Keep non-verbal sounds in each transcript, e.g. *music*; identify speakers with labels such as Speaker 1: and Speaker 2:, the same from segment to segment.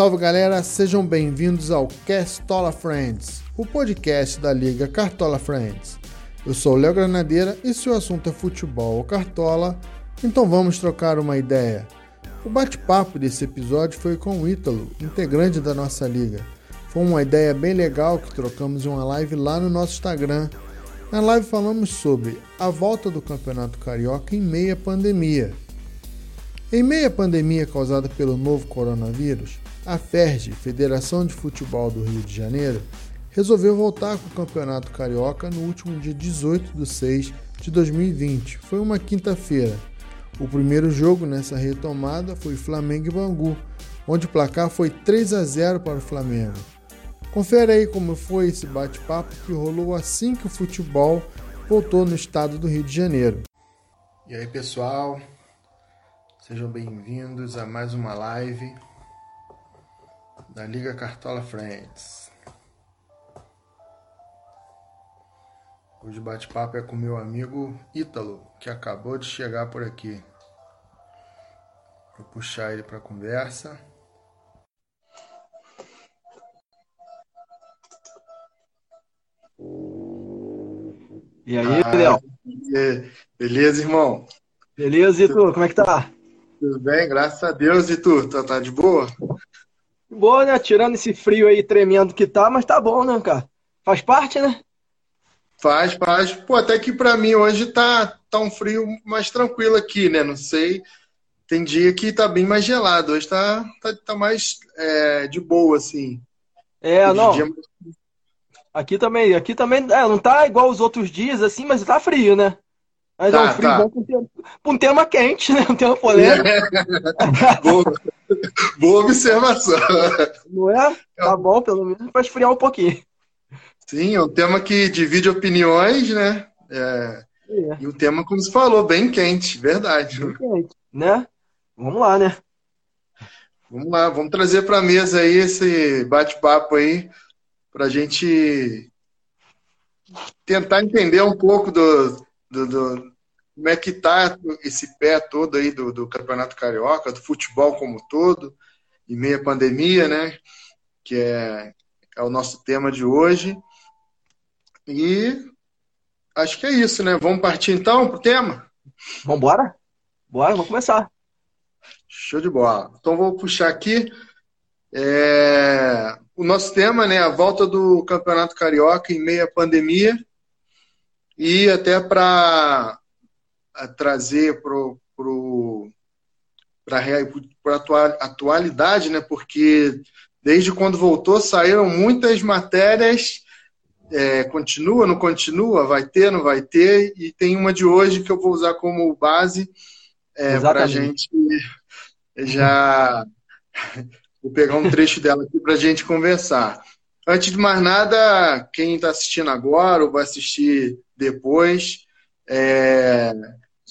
Speaker 1: Salve galera, sejam bem-vindos ao Castola Friends, o podcast da Liga Cartola Friends. Eu sou Léo Granadeira e se o assunto é futebol ou cartola, então vamos trocar uma ideia. O bate-papo desse episódio foi com o Ítalo, integrante da nossa liga. Foi uma ideia bem legal que trocamos em uma live lá no nosso Instagram. Na live falamos sobre a volta do Campeonato Carioca em meia pandemia. Em meia pandemia causada pelo novo coronavírus, a FERJ, Federação de Futebol do Rio de Janeiro, resolveu voltar com o Campeonato Carioca no último dia 18 de 6 de 2020. Foi uma quinta-feira. O primeiro jogo nessa retomada foi Flamengo e Bangu, onde o placar foi 3 a 0 para o Flamengo. Confere aí como foi esse bate-papo que rolou assim que o futebol voltou no estado do Rio de Janeiro. E aí, pessoal? Sejam bem-vindos a mais uma live da Liga Cartola Friends. Hoje o bate-papo é com meu amigo Ítalo, que acabou de chegar por aqui. Vou puxar ele para a conversa.
Speaker 2: E aí, ah, Léo?
Speaker 1: Beleza, irmão?
Speaker 2: Beleza, e tu? Como é que tá?
Speaker 1: Tudo bem, graças a Deus. E tu? Tá, tá de boa?
Speaker 2: Boa, né? Tirando esse frio aí tremendo que tá, mas tá bom, né, cara? Faz parte, né?
Speaker 1: Faz, faz. Pô, até que pra mim hoje tá, tá um frio mais tranquilo aqui, né? Não sei. Tem dia que tá bem mais gelado. Hoje tá, tá, tá mais é, de boa, assim.
Speaker 2: É, não. Dia... Aqui também, aqui também, é, não tá igual os outros dias, assim, mas tá frio, né? Mas tá, é um frio tá. bom com um, tema, um tema quente, né? Um tema polêmico. *laughs*
Speaker 1: boa, boa observação.
Speaker 2: Não é? Tá bom, pelo menos para esfriar um pouquinho.
Speaker 1: Sim, é um tema que divide opiniões, né? É, é. E um tema, como você falou, bem quente, verdade. Bem quente,
Speaker 2: né? Vamos lá, né?
Speaker 1: Vamos lá, vamos trazer para a mesa aí esse bate-papo aí, para a gente tentar entender um pouco do, do, do, como é que tá esse pé todo aí do, do Campeonato Carioca, do futebol como todo, em meia pandemia, né? Que é, é o nosso tema de hoje. E acho que é isso, né? Vamos partir então pro tema?
Speaker 2: Vamos embora? Bora, vamos começar.
Speaker 1: Show de bola. Então vou puxar aqui é... o nosso tema, né? A volta do Campeonato Carioca em meia pandemia. E até para trazer para a atualidade, né? Porque desde quando voltou saíram muitas matérias. É, continua, não continua, vai ter, não vai ter, e tem uma de hoje que eu vou usar como base é, para a gente já. *laughs* Vou pegar um trecho dela aqui para a gente conversar. Antes de mais nada, quem está assistindo agora ou vai assistir depois, é,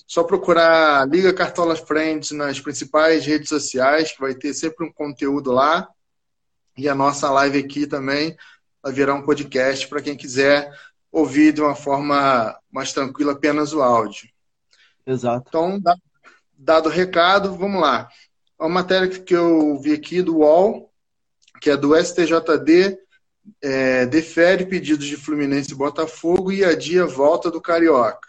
Speaker 1: só procurar Liga Cartola Friends nas principais redes sociais, que vai ter sempre um conteúdo lá. E a nossa live aqui também vai virar um podcast para quem quiser ouvir de uma forma mais tranquila apenas o áudio.
Speaker 2: Exato.
Speaker 1: Então, dado o recado, vamos lá. Uma matéria que eu vi aqui do UOL, que é do STJD, é, defere pedidos de Fluminense e Botafogo e adia volta do Carioca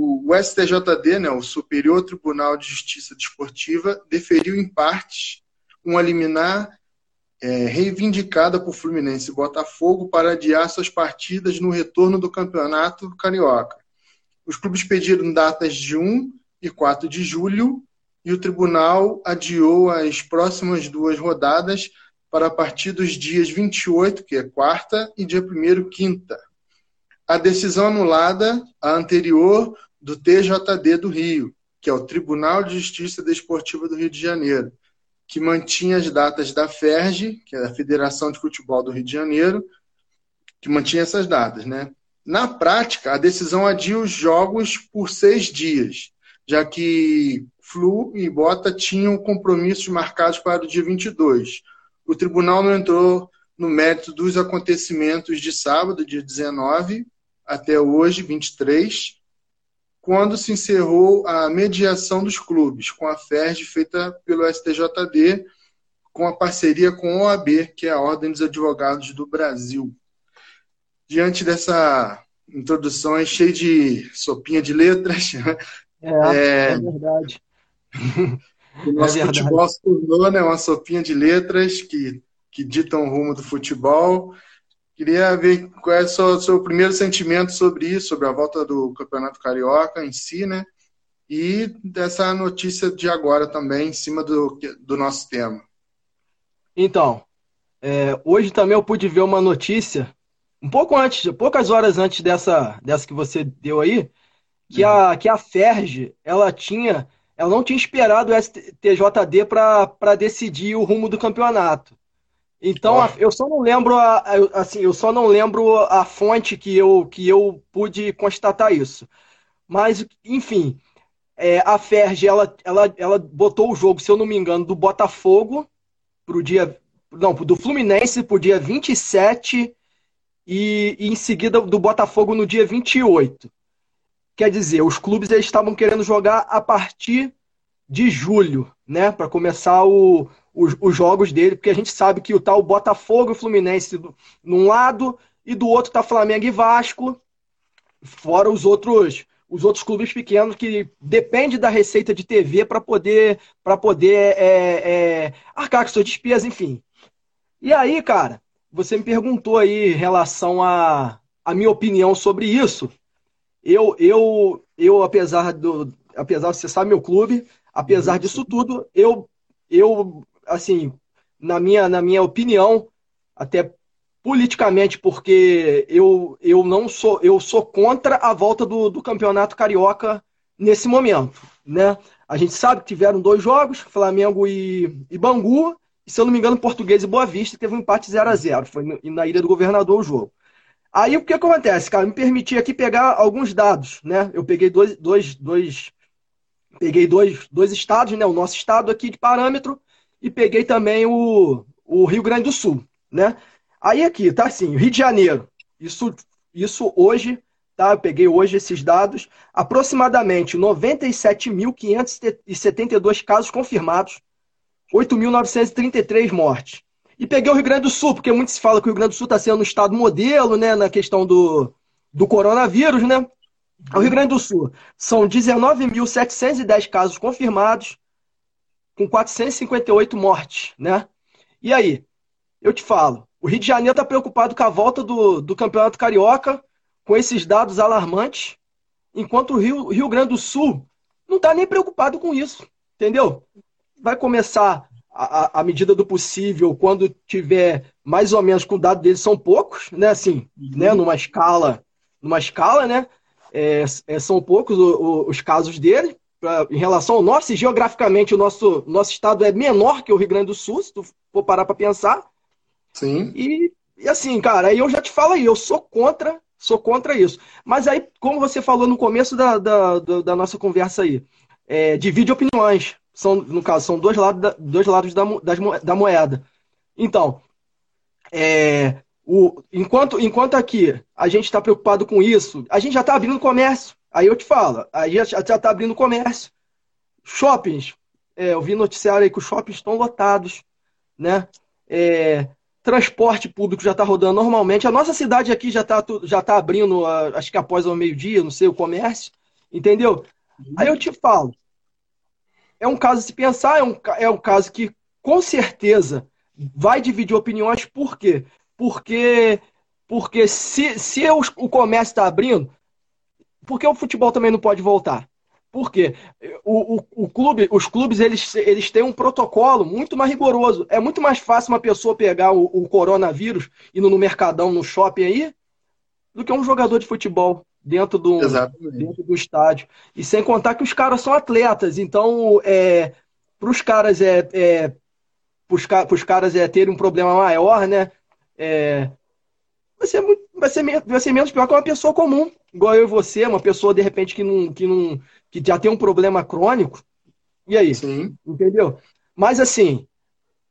Speaker 1: o, STJD, né, o Superior Tribunal de Justiça Desportiva, deferiu em partes uma liminar é, reivindicada por Fluminense e Botafogo para adiar suas partidas no retorno do campeonato carioca. Os clubes pediram datas de 1 e 4 de julho e o tribunal adiou as próximas duas rodadas para a partir dos dias 28, que é quarta, e dia 1 quinta. A decisão anulada, a anterior, do TJD do Rio, que é o Tribunal de Justiça Desportiva do Rio de Janeiro, que mantinha as datas da FERJ, que é a Federação de Futebol do Rio de Janeiro, que mantinha essas datas, né? Na prática, a decisão adia os jogos por seis dias, já que Flu e Bota tinham compromissos marcados para o dia 22. O tribunal não entrou no mérito dos acontecimentos de sábado, dia 19, até hoje, 23, quando se encerrou a mediação dos clubes, com a FERJ feita pelo STJD, com a parceria com a OAB, que é a Ordem dos Advogados do Brasil. Diante dessa introdução cheia de sopinha de letras, *laughs*
Speaker 2: é, é, é verdade. *laughs*
Speaker 1: O nosso é futebol se tornou né, uma sopinha de letras que, que ditam o rumo do futebol. Queria ver qual é o seu, seu, primeiro sentimento sobre isso, sobre a volta do Campeonato Carioca em si, né? E dessa notícia de agora também, em cima do, do nosso tema.
Speaker 2: Então, é, hoje também eu pude ver uma notícia, um pouco antes, poucas horas antes dessa, dessa que você deu aí, que a, que a Ferge, ela tinha, ela não tinha esperado o STJD para decidir o rumo do campeonato. Então, eu só não lembro a, assim, eu só não lembro a fonte que eu, que eu pude constatar isso. Mas, enfim, é, a Ferge, ela, ela, ela botou o jogo, se eu não me engano, do Botafogo pro dia. Não, do Fluminense pro dia 27 e, e em seguida do Botafogo no dia 28. Quer dizer, os clubes eles estavam querendo jogar a partir de julho, né? Para começar o, os, os, jogos dele, porque a gente sabe que o tal Botafogo e Fluminense num lado e do outro tá Flamengo e Vasco, fora os outros os outros clubes pequenos que depende da receita de TV para poder para poder é, é, arcar com suas despesas, enfim. E aí, cara, você me perguntou aí em relação a a minha opinião sobre isso. Eu eu eu apesar do apesar de você sabe meu clube, apesar disso tudo, eu eu assim, na minha, na minha opinião, até politicamente, porque eu, eu não sou, eu sou contra a volta do, do campeonato carioca nesse momento. Né? A gente sabe que tiveram dois jogos, Flamengo e, e Bangu, e se eu não me engano, Português e Boa Vista, teve um empate 0 a 0 Foi na Ilha do Governador o jogo. Aí o que acontece, cara? Me permiti aqui pegar alguns dados, né? Eu peguei dois, dois, dois, peguei dois, dois estados, né? O nosso estado aqui de parâmetro e peguei também o, o Rio Grande do Sul, né? Aí aqui, tá assim, Rio de Janeiro. Isso, isso hoje, tá? Eu peguei hoje esses dados. Aproximadamente 97.572 casos confirmados, 8.933 mortes. E peguei o Rio Grande do Sul, porque muito se fala que o Rio Grande do Sul está sendo um estado modelo, né, na questão do, do coronavírus, né? O Rio Grande do Sul são 19.710 casos confirmados, com 458 mortes, né? E aí, eu te falo, o Rio de Janeiro está preocupado com a volta do, do Campeonato Carioca, com esses dados alarmantes, enquanto o Rio, Rio Grande do Sul não está nem preocupado com isso, entendeu? Vai começar à medida do possível, quando tiver mais ou menos com o dado deles, são poucos, né? Assim, uhum. né? Numa escala, numa escala, né? É, é, são poucos os casos dele, pra, em relação ao nosso, geograficamente o nosso, nosso estado é menor que o Rio Grande do Sul, se tu for parar para pensar.
Speaker 1: Sim.
Speaker 2: E, e assim, cara, aí eu já te falo aí, eu sou contra, sou contra isso. Mas aí, como você falou no começo da, da, da, nossa conversa aí, é, divide opiniões. São, no caso, são dois lados da, dois lados da, das, da moeda. Então, é, o, enquanto, enquanto aqui a gente está preocupado com isso, a gente já está abrindo comércio. Aí eu te falo, aí já está abrindo comércio. Shoppings, é, eu vi noticiário aí que os shoppings estão lotados, né? É, transporte público já está rodando normalmente. A nossa cidade aqui já está já tá abrindo, acho que após o meio-dia, não sei, o comércio, entendeu? Aí eu te falo, é um caso se pensar, é um, é um caso que com certeza vai dividir opiniões, por quê? Porque, porque se, se o, o comércio está abrindo, por que o futebol também não pode voltar? Por quê? O, o, o, clube, os clubes eles, eles têm um protocolo muito mais rigoroso. É muito mais fácil uma pessoa pegar o, o coronavírus indo no mercadão, no shopping aí, do que um jogador de futebol dentro do, dentro do estádio. E sem contar que os caras são atletas. Então, é, para os caras é, é pros, caras é terem um problema maior, né? É, vai, ser muito, vai, ser, vai ser menos pior que uma pessoa comum igual eu e você, uma pessoa de repente que não, que não que já tem um problema crônico. E aí?
Speaker 1: Sim.
Speaker 2: Entendeu? Mas assim,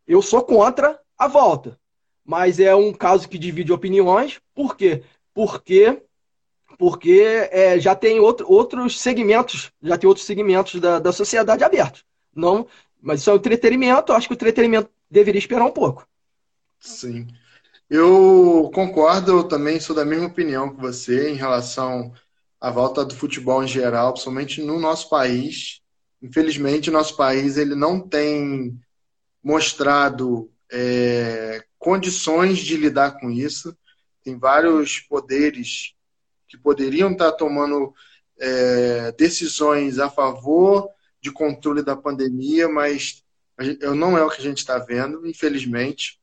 Speaker 2: eu sou contra a volta. Mas é um caso que divide opiniões. Por quê? Porque porque é, já tem outro, outros segmentos, já tem outros segmentos da, da sociedade abertos. Não, mas isso é o entretenimento. Acho que o entretenimento deveria esperar um pouco.
Speaker 1: Sim. Eu concordo, eu também sou da mesma opinião que você em relação à volta do futebol em geral, principalmente no nosso país. Infelizmente, nosso país ele não tem mostrado é, condições de lidar com isso. Tem vários poderes que poderiam estar tomando é, decisões a favor de controle da pandemia, mas não é o que a gente está vendo, infelizmente.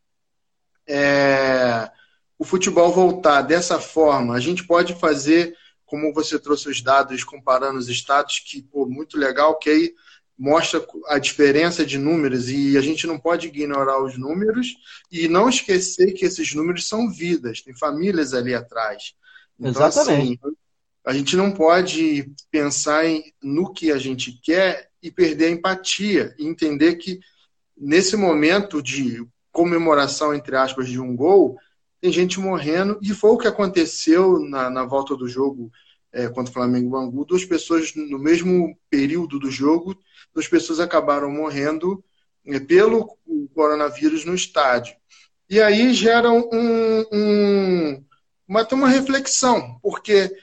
Speaker 1: É, o futebol voltar dessa forma, a gente pode fazer, como você trouxe os dados comparando os estados, que pô, muito legal, que aí mostra a diferença de números e a gente não pode ignorar os números e não esquecer que esses números são vidas, tem famílias ali atrás.
Speaker 2: Então, Exatamente. Assim,
Speaker 1: a gente não pode pensar em, no que a gente quer e perder a empatia e entender que nesse momento de comemoração, entre aspas, de um gol, tem gente morrendo e foi o que aconteceu na, na volta do jogo é, contra o Flamengo Bangu. Duas pessoas no mesmo período do jogo duas pessoas acabaram morrendo é, pelo coronavírus no estádio. E aí gera um, um, uma, uma reflexão, porque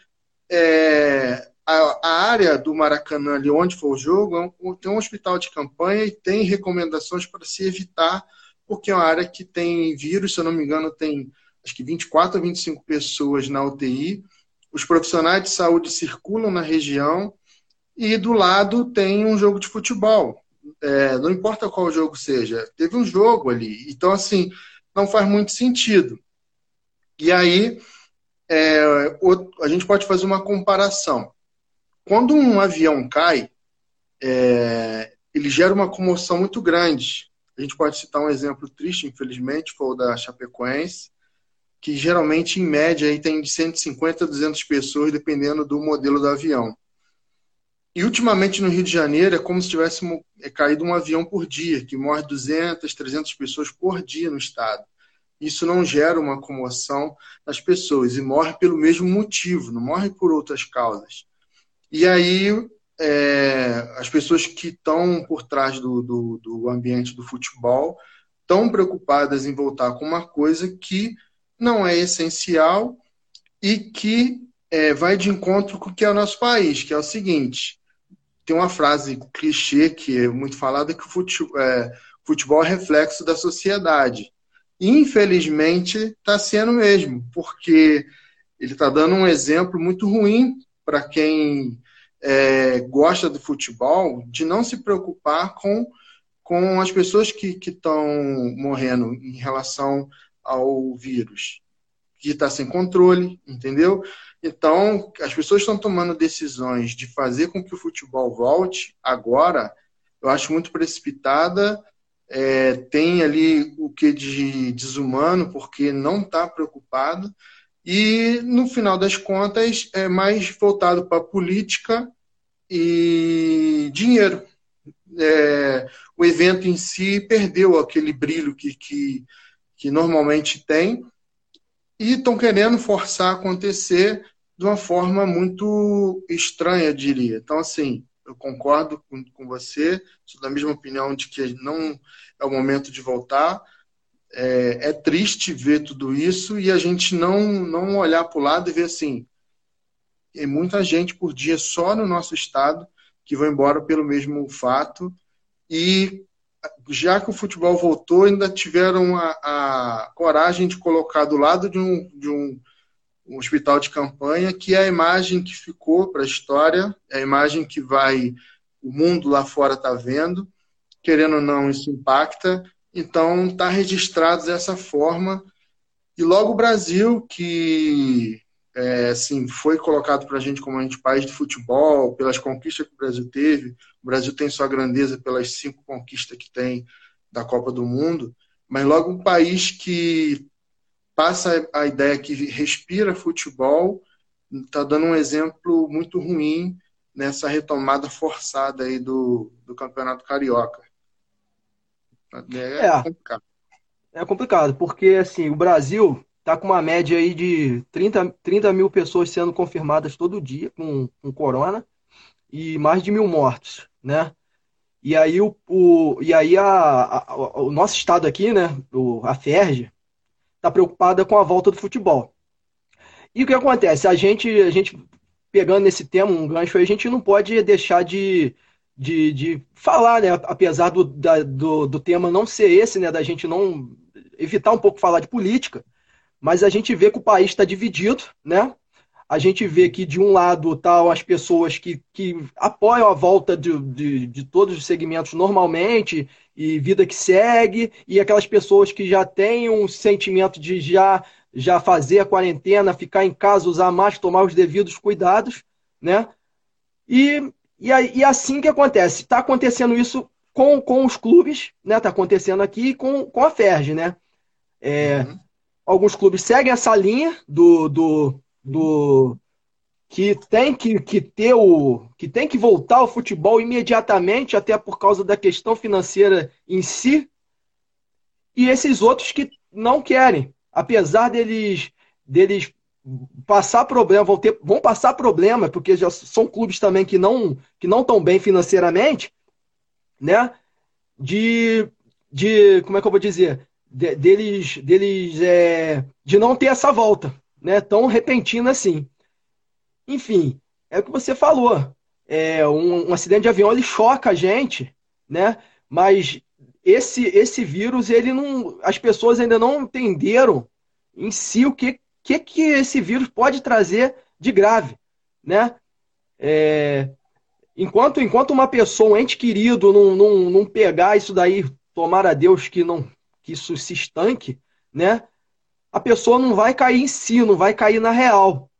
Speaker 1: é, a, a, área do Maracanã, ali onde foi o jogo, é tem um hospital de campanha e tem recomendações para se evitar, porque é uma área que tem vírus, se eu não me engano, tem acho que 24 a 25 pessoas na UTI. Os profissionais de saúde circulam na região e do lado tem um jogo de futebol. É, não importa qual jogo seja, teve um jogo ali. Então, assim, não faz muito sentido. E aí, é, a gente pode fazer uma comparação. Quando um avião cai, é, ele gera uma comoção muito grande. A gente pode citar um exemplo triste, infelizmente, foi o da Chapecoense, que geralmente, em média, aí tem de 150 a 200 pessoas, dependendo do modelo do avião. E ultimamente no Rio de Janeiro é como se tivesse é, caído um avião por dia, que morre 200, 300 pessoas por dia no estado. Isso não gera uma comoção nas pessoas e morre pelo mesmo motivo, não morre por outras causas. E aí é, as pessoas que estão por trás do, do, do ambiente do futebol estão preocupadas em voltar com uma coisa que não é essencial e que é, vai de encontro com o que é o nosso país, que é o seguinte: tem uma frase clichê que é muito falada que o futebol é, futebol é reflexo da sociedade. Infelizmente, está sendo mesmo, porque ele está dando um exemplo muito ruim para quem é, gosta do futebol de não se preocupar com, com as pessoas que estão morrendo em relação ao vírus, que está sem controle, entendeu? Então, as pessoas estão tomando decisões de fazer com que o futebol volte agora, eu acho muito precipitada. É, tem ali o que de desumano, porque não está preocupado. E, no final das contas, é mais voltado para política e dinheiro. É, o evento em si perdeu aquele brilho que, que, que normalmente tem e estão querendo forçar acontecer de uma forma muito estranha, diria. Então, assim, eu concordo com, com você, sou da mesma opinião de que não é o momento de voltar. É, é triste ver tudo isso e a gente não, não olhar para o lado e ver assim, tem muita gente por dia só no nosso estado que vai embora pelo mesmo fato e já que o futebol voltou, ainda tiveram a, a coragem de colocar do lado de um, de um um hospital de campanha, que é a imagem que ficou para a história, é a imagem que vai o mundo lá fora está vendo, querendo ou não, isso impacta. Então, está registrado dessa forma. E logo o Brasil, que é, assim, foi colocado para a gente como a gente país de futebol, pelas conquistas que o Brasil teve. O Brasil tem sua grandeza pelas cinco conquistas que tem da Copa do Mundo, mas logo um país que passa a ideia que respira futebol, está dando um exemplo muito ruim nessa retomada forçada aí do, do Campeonato Carioca.
Speaker 2: É, é complicado. É complicado, porque assim, o Brasil está com uma média aí de 30, 30 mil pessoas sendo confirmadas todo dia com, com corona e mais de mil mortos, né? E aí, o, o e aí a, a, o nosso estado aqui, né, o, a FERJ, está preocupada com a volta do futebol. E o que acontece? A gente, a gente pegando esse tema, um gancho aí, a gente não pode deixar de, de, de falar, né? Apesar do, da, do, do tema não ser esse, né? Da gente não evitar um pouco falar de política, mas a gente vê que o país está dividido, né? A gente vê que de um lado estão tá as pessoas que, que apoiam a volta de, de, de todos os segmentos normalmente e vida que segue, e aquelas pessoas que já têm um sentimento de já já fazer a quarentena, ficar em casa, usar máscara, tomar os devidos cuidados, né? E, e, e assim que acontece. Está acontecendo isso com, com os clubes, né? Está acontecendo aqui com, com a Ferg, né? É, uhum. Alguns clubes seguem essa linha do, do, do que tem que, que ter o que tem que voltar ao futebol imediatamente, até por causa da questão financeira em si, e esses outros que não querem, apesar deles, deles passar problema, vão, ter, vão passar problema, porque já são clubes também que não que não estão bem financeiramente, né? De, de como é que eu vou dizer, de, deles deles é, de não ter essa volta, né? Tão repentina assim. Enfim, é o que você falou. É, um, um acidente de avião ele choca a gente, né? Mas esse esse vírus ele não as pessoas ainda não entenderam em si o que que, que esse vírus pode trazer de grave né? É, enquanto enquanto uma pessoa um ente querido não, não, não pegar isso daí tomar a Deus que não que isso se estanque né? A pessoa não vai cair em si não vai cair na real.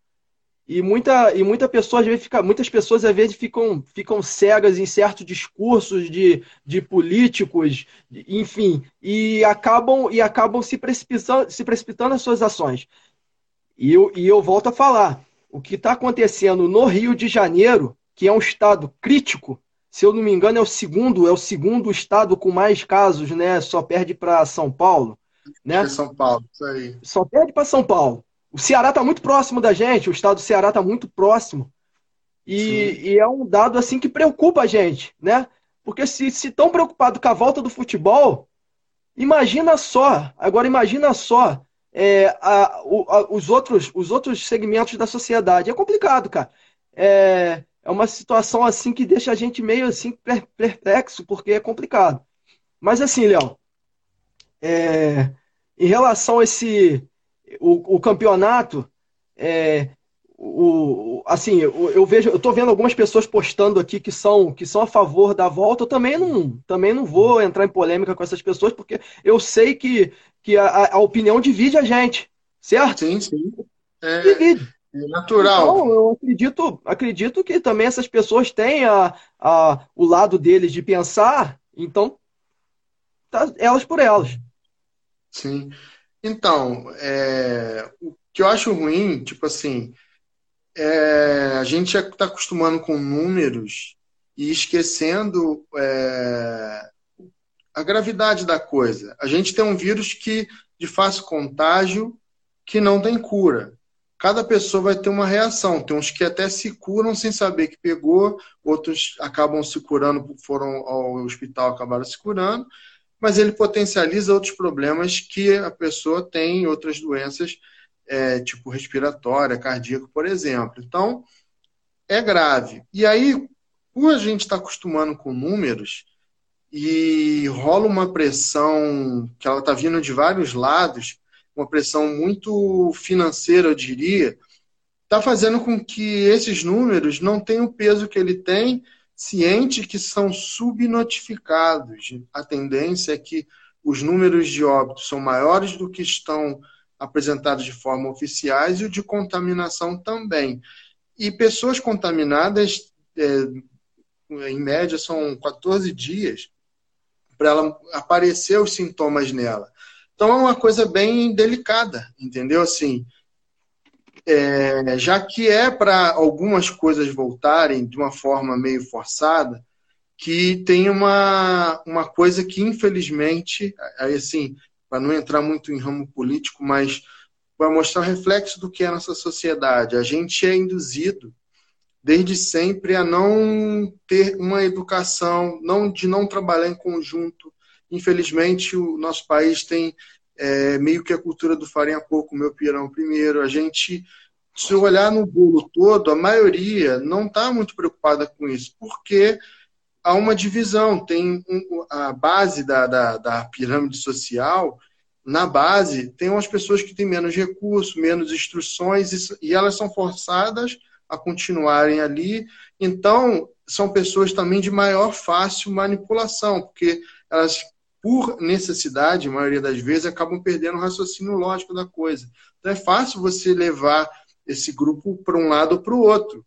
Speaker 2: E, muita, e muita pessoa, às vezes, fica, muitas pessoas às vezes ficam, ficam cegas em certos discursos de, de políticos, enfim, e acabam, e acabam se, precipitando, se precipitando nas suas ações. E eu, e eu volto a falar: o que está acontecendo no Rio de Janeiro, que é um estado crítico, se eu não me engano, é o segundo, é o segundo estado com mais casos, né? Só perde para São Paulo. Né?
Speaker 1: É São Paulo, isso aí.
Speaker 2: Só perde para São Paulo. O Ceará está muito próximo da gente, o estado do Ceará está muito próximo. E, e, é um dado assim que preocupa a gente, né? Porque se estão preocupados com a volta do futebol, imagina só, agora imagina só é, a, a, os, outros, os outros segmentos da sociedade. É complicado, cara. É, é uma situação assim que deixa a gente meio assim perplexo, porque é complicado. Mas assim, Léo, é, em relação a esse, o, o campeonato, é, o, assim, eu, eu, vejo, eu tô vendo algumas pessoas postando aqui que são, que são a favor da volta. Eu também não, também não vou entrar em polêmica com essas pessoas, porque eu sei que, que a, a opinião divide a gente, certo?
Speaker 1: Sim, sim. É, divide. É natural.
Speaker 2: Então, eu acredito, acredito que também essas pessoas têm a, a, o lado deles de pensar, então, tá, elas por elas.
Speaker 1: Sim. Então, é, o que eu acho ruim, tipo assim, é, a gente está acostumando com números e esquecendo é, a gravidade da coisa. A gente tem um vírus que de fácil contágio que não tem cura. Cada pessoa vai ter uma reação. Tem uns que até se curam sem saber que pegou, outros acabam se curando, foram ao hospital, acabaram se curando, mas ele potencializa outros problemas que a pessoa tem, outras doenças, é, tipo respiratória, cardíaca, por exemplo. Então, é grave. E aí, por a gente estar acostumando com números, e rola uma pressão que ela está vindo de vários lados, uma pressão muito financeira, eu diria, está fazendo com que esses números não tenham o peso que ele tem ciente que são subnotificados. A tendência é que os números de óbitos são maiores do que estão apresentados de forma oficiais e o de contaminação também. E pessoas contaminadas, é, em média, são 14 dias para ela aparecer os sintomas nela. Então é uma coisa bem delicada, entendeu? Assim, é, já que é para algumas coisas voltarem de uma forma meio forçada, que tem uma, uma coisa que, infelizmente, aí assim, para não entrar muito em ramo político, mas vai mostrar o reflexo do que é a nossa sociedade. A gente é induzido desde sempre a não ter uma educação, não de não trabalhar em conjunto. Infelizmente, o nosso país tem é, meio que a cultura do farinha pouco, meu pirão primeiro. A gente, se olhar no bolo todo, a maioria não está muito preocupada com isso, porque há uma divisão. Tem um, a base da, da, da pirâmide social na base, tem umas pessoas que têm menos recursos, menos instruções, e elas são forçadas a continuarem ali. Então, são pessoas também de maior fácil manipulação, porque elas, por necessidade, a maioria das vezes, acabam perdendo o raciocínio lógico da coisa. Então, é fácil você levar esse grupo para um lado ou para o outro.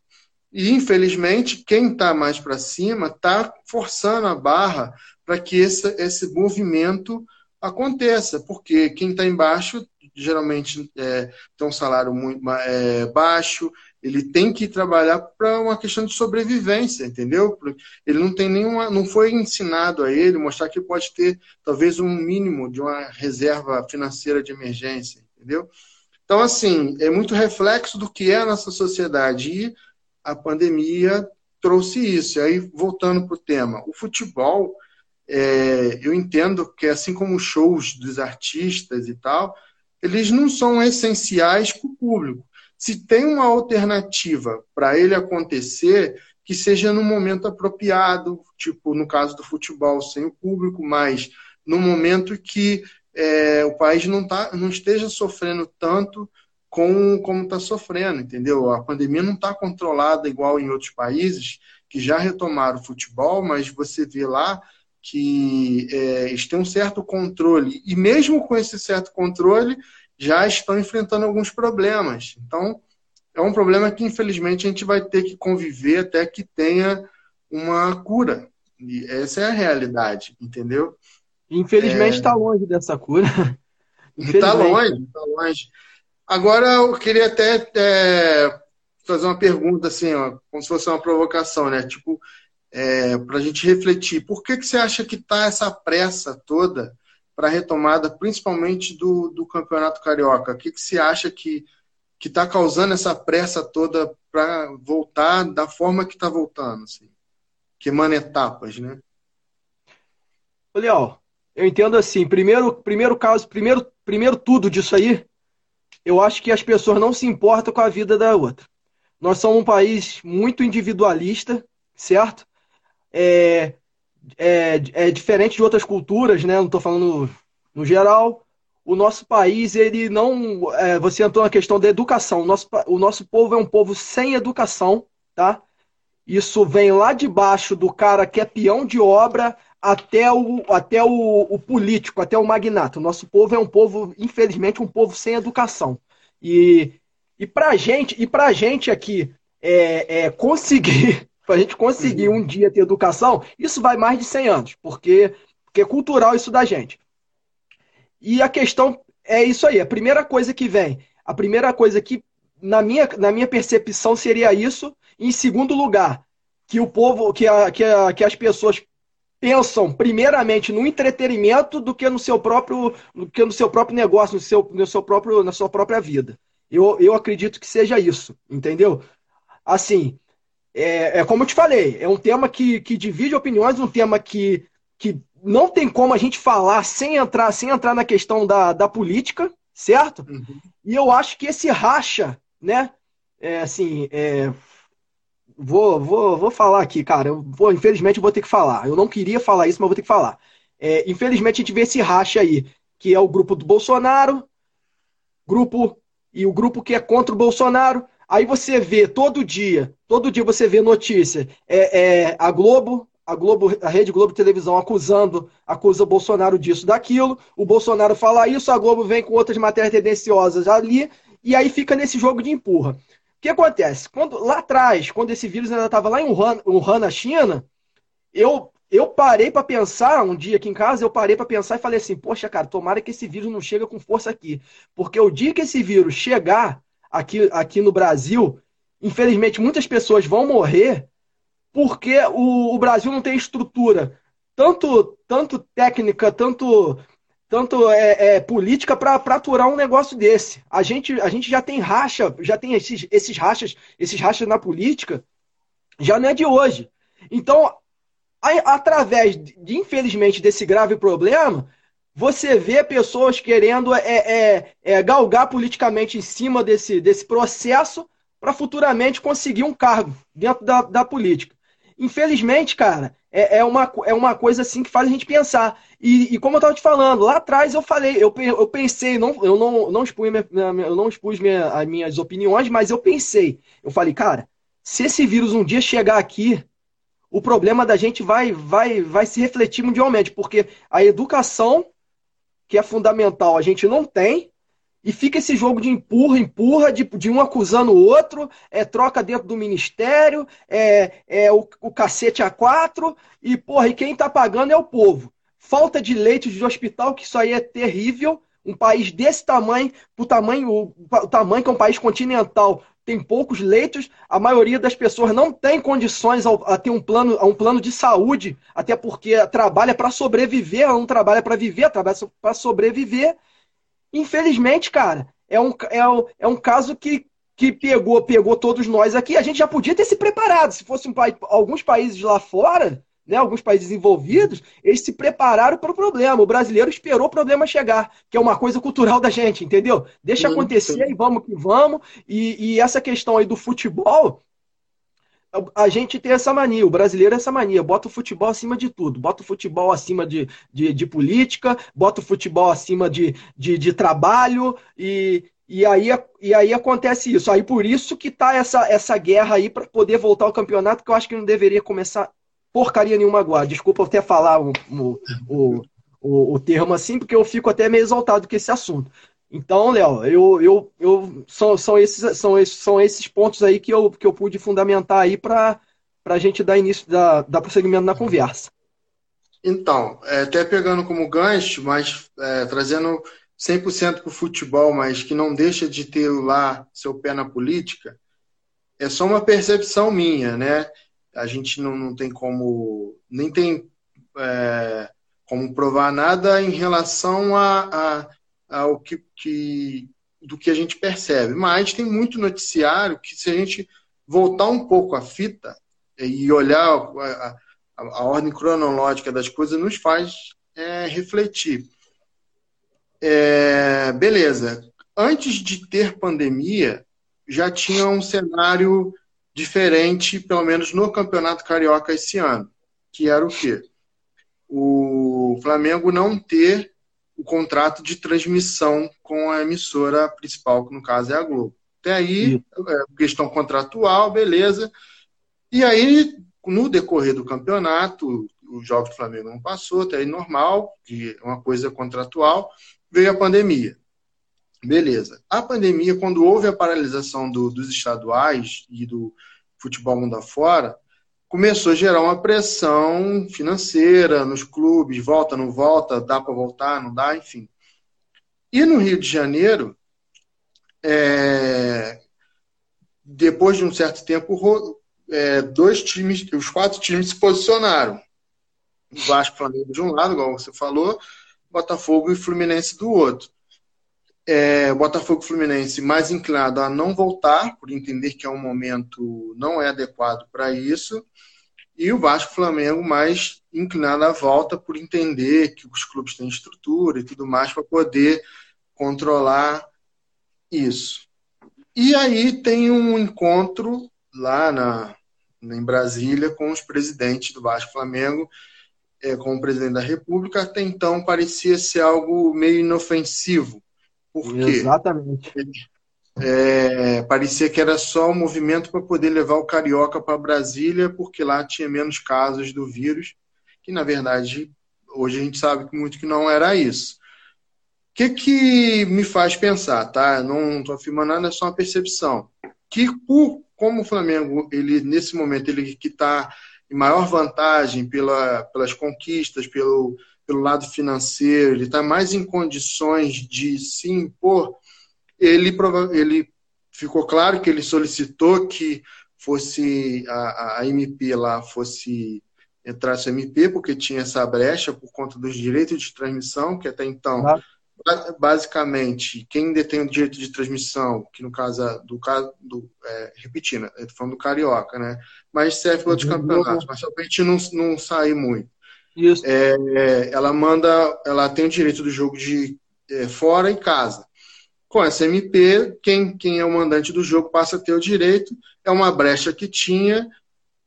Speaker 1: E, infelizmente, quem está mais para cima está forçando a barra para que esse, esse movimento aconteça, porque quem está embaixo geralmente é, tem um salário muito é, baixo, ele tem que trabalhar para uma questão de sobrevivência, entendeu? Ele não tem nenhuma, não foi ensinado a ele mostrar que pode ter talvez um mínimo de uma reserva financeira de emergência, entendeu? Então, assim, é muito reflexo do que é a nossa sociedade e a pandemia trouxe isso. E aí, voltando para o tema, o futebol, é, eu entendo que assim como shows dos artistas e tal, eles não são essenciais para o público se tem uma alternativa para ele acontecer, que seja no momento apropriado, tipo no caso do futebol, sem o público, mas no momento que é, o país não, tá, não esteja sofrendo tanto com, como está sofrendo, entendeu? A pandemia não está controlada igual em outros países que já retomaram o futebol, mas você vê lá que é, eles têm um certo controle. E mesmo com esse certo controle, já estão enfrentando alguns problemas. Então, é um problema que, infelizmente, a gente vai ter que conviver até que tenha uma cura. E essa é a realidade, entendeu?
Speaker 2: Infelizmente, está é... longe dessa cura. *laughs*
Speaker 1: Está longe, está longe. Agora, eu queria até é, fazer uma pergunta, assim, ó, como se fosse uma provocação, né? Tipo, é, para a gente refletir. Por que, que você acha que está essa pressa toda para a retomada, principalmente do, do Campeonato Carioca? O que, que você acha que está causando essa pressa toda para voltar da forma que está voltando? Assim? Queimando etapas, né?
Speaker 2: Léo, eu entendo assim, primeiro, primeiro caso, primeiro, primeiro tudo disso aí, eu acho que as pessoas não se importam com a vida da outra. Nós somos um país muito individualista, certo? É, é, é diferente de outras culturas, né? Não estou falando no geral. O nosso país, ele não. É, você entrou na questão da educação. O nosso, o nosso povo é um povo sem educação, tá? Isso vem lá de baixo do cara que é peão de obra até o, até o, o político, até o magnata. O nosso povo é um povo, infelizmente, um povo sem educação. E, e pra gente, e pra gente aqui é, é conseguir para a gente conseguir um dia ter educação, isso vai mais de 100 anos, porque, porque é cultural isso da gente. E a questão é isso aí. A primeira coisa que vem, a primeira coisa que, na minha, na minha percepção, seria isso. em segundo lugar, que o povo, que, a, que, a, que as pessoas pensam primeiramente no entretenimento do que no seu próprio, do que no seu próprio negócio, no seu, no seu próprio, na sua própria vida. Eu, eu acredito que seja isso, entendeu? Assim, é, é, como eu te falei, é um tema que, que divide opiniões, um tema que, que não tem como a gente falar sem entrar, sem entrar na questão da, da política, certo? Uhum. E eu acho que esse racha, né? É, assim, é, vou, vou, vou falar aqui, cara. Eu vou, infelizmente, eu vou ter que falar. Eu não queria falar isso, mas vou ter que falar. É, infelizmente, a gente vê esse racha aí, que é o grupo do Bolsonaro, grupo e o grupo que é contra o Bolsonaro, Aí você vê todo dia, todo dia você vê notícia. É, é, a Globo, a Globo, a Rede Globo Televisão acusando, acusa o Bolsonaro disso, daquilo. O Bolsonaro fala isso, a Globo vem com outras matérias tendenciosas ali, e aí fica nesse jogo de empurra. O que acontece? Quando, lá atrás, quando esse vírus ainda estava lá em Wuhan, Wuhan, na China, eu, eu parei para pensar, um dia aqui em casa, eu parei para pensar e falei assim, poxa, cara, tomara que esse vírus não chegue com força aqui. Porque o dia que esse vírus chegar, aqui, aqui no Brasil, infelizmente, muitas pessoas vão morrer porque o, o Brasil não tem estrutura, tanto, tanto técnica, tanto, tanto é, é política para aturar um negócio desse. A gente, a gente já tem racha, já tem esses, esses rachas, esses rachas na política já não é de hoje. Então, através de, infelizmente, desse grave problema, você vê pessoas querendo é, é, é, galgar politicamente em cima desse, desse processo para futuramente conseguir um cargo dentro da, da política. Infelizmente, cara, é, é, uma, é uma coisa assim que faz a gente pensar. E, e como eu estava te falando, lá atrás eu falei, eu, eu pensei, não, eu não, não expus, minha, eu não expus minha, as minhas opiniões, mas eu pensei. Eu falei, cara, se esse vírus um dia chegar aqui, o problema da gente vai, vai, vai se refletir mundialmente, porque a educação, que é fundamental, a gente não tem, e fica esse jogo de empurra, empurra, de, de um acusando o outro, é troca dentro do ministério, é, é o, o cacete a quatro, e porra, e quem tá pagando é o povo. Falta de leitos de hospital, que isso aí é terrível. Um país desse tamanho, o tamanho, o, o tamanho que é um país continental, tem poucos leitos, a maioria das pessoas não tem condições a, ter um plano, a um plano de saúde, até porque trabalha para sobreviver, não trabalha para viver, trabalha para sobreviver. Infelizmente, cara, é um, é, um, é um caso que, que pegou, pegou todos nós aqui. A gente já podia ter se preparado. Se fosse um, alguns países lá fora, né, alguns países envolvidos, eles se prepararam para o problema. O brasileiro esperou o problema chegar, que é uma coisa cultural da gente, entendeu? Deixa acontecer e vamos que vamos. E, e essa questão aí do futebol, a gente tem essa mania, o brasileiro é essa mania, bota o futebol acima de tudo, bota o futebol acima de, de, de política, bota o futebol acima de, de, de trabalho, e, e, aí, e aí acontece isso. Aí por isso que tá essa, essa guerra aí para poder voltar ao campeonato, que eu acho que não deveria começar porcaria nenhuma agora. Desculpa até falar o, o, o, o, termo assim, porque eu fico até meio exaltado com esse assunto. Então, Léo, eu, eu, eu, são, são, esses, são, esses, são esses pontos aí que eu, que eu pude fundamentar aí para a gente dar início, dar, dar prosseguimento na conversa.
Speaker 1: Então, é, até pegando como gancho, mas é, trazendo 100% para o futebol, mas que não deixa de ter lá seu pé na política, é só uma percepção minha, né? A gente não, não tem como, nem tem é, como provar nada em relação a, a, ao que, que, do que a gente percebe. Mas tem muito noticiário que, se a gente voltar um pouco a fita e olhar a, a, a ordem cronológica das coisas, nos faz é, refletir. É, beleza. Antes de ter pandemia, já tinha um cenário diferente, pelo menos no Campeonato Carioca esse ano, que era o quê? O Flamengo não ter o contrato de transmissão com a emissora principal, que no caso é a Globo. Até aí, é, questão contratual, beleza. E aí, no decorrer do campeonato, o jogo do Flamengo não passou, até aí normal, que é uma coisa contratual, veio a pandemia. Beleza. A pandemia, quando houve a paralisação do, dos estaduais e do futebol mundo afora, começou a gerar uma pressão financeira nos clubes, volta, não volta, dá para voltar, não dá, enfim. E no Rio de Janeiro, é, depois de um certo tempo, é, dois times, os quatro times se posicionaram. O Vasco Flamengo de um lado, igual você falou, Botafogo e Fluminense do outro é, Botafogo Fluminense mais inclinado a não voltar, por entender que é um momento não é adequado para isso, e o Vasco Flamengo mais inclinado à volta, por entender que os clubes têm estrutura e tudo mais para poder controlar isso. E aí tem um encontro lá na, em Brasília com os presidentes do Vasco Flamengo, é, com o presidente da República. Até então parecia ser algo meio inofensivo por quê?
Speaker 2: Exatamente.
Speaker 1: É, parecia que era só um movimento para poder levar o carioca para Brasília, porque lá tinha menos casos do vírus, que na verdade hoje a gente sabe muito que não era isso. O que, que me faz pensar, tá? Não estou afirmando nada, é só uma percepção. Que por, como o Flamengo, ele nesse momento ele que está em maior vantagem pela, pelas conquistas, pelo pelo lado financeiro, ele está mais em condições de se impor, ele, ele ficou claro que ele solicitou que fosse a, a MP lá fosse entrasse MP porque tinha essa brecha por conta dos direitos de transmissão que até então basicamente, quem detém o direito de transmissão, que no caso do caso do é, repetindo, eu tô falando do carioca, né? Mas serve para outros uhum. campeonatos, mas só para a gente não, não sair muito. É, ela manda, ela tem o direito do jogo de é, fora e casa. Com essa MP, quem, quem é o mandante do jogo passa a ter o direito, é uma brecha que tinha,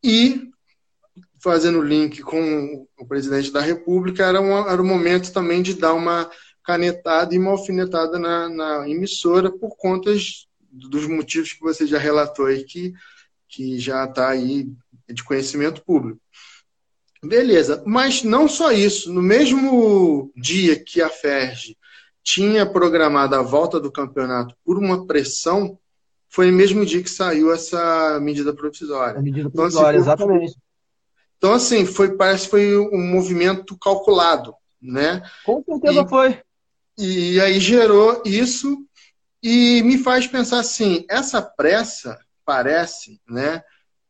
Speaker 1: e fazendo link com o presidente da República, era, uma, era o momento também de dar uma canetada e uma alfinetada na, na emissora por conta dos motivos que você já relatou aí, que, que já está aí de conhecimento público. Beleza, mas não só isso. No mesmo dia que a FERJ tinha programado a volta do campeonato por uma pressão, foi no mesmo dia que saiu essa medida provisória.
Speaker 2: A medida provisória, então, assim, exatamente.
Speaker 1: Então, assim, foi, parece que foi um movimento calculado, né?
Speaker 2: Com certeza e, foi.
Speaker 1: E aí gerou isso e me faz pensar assim, essa pressa parece, né,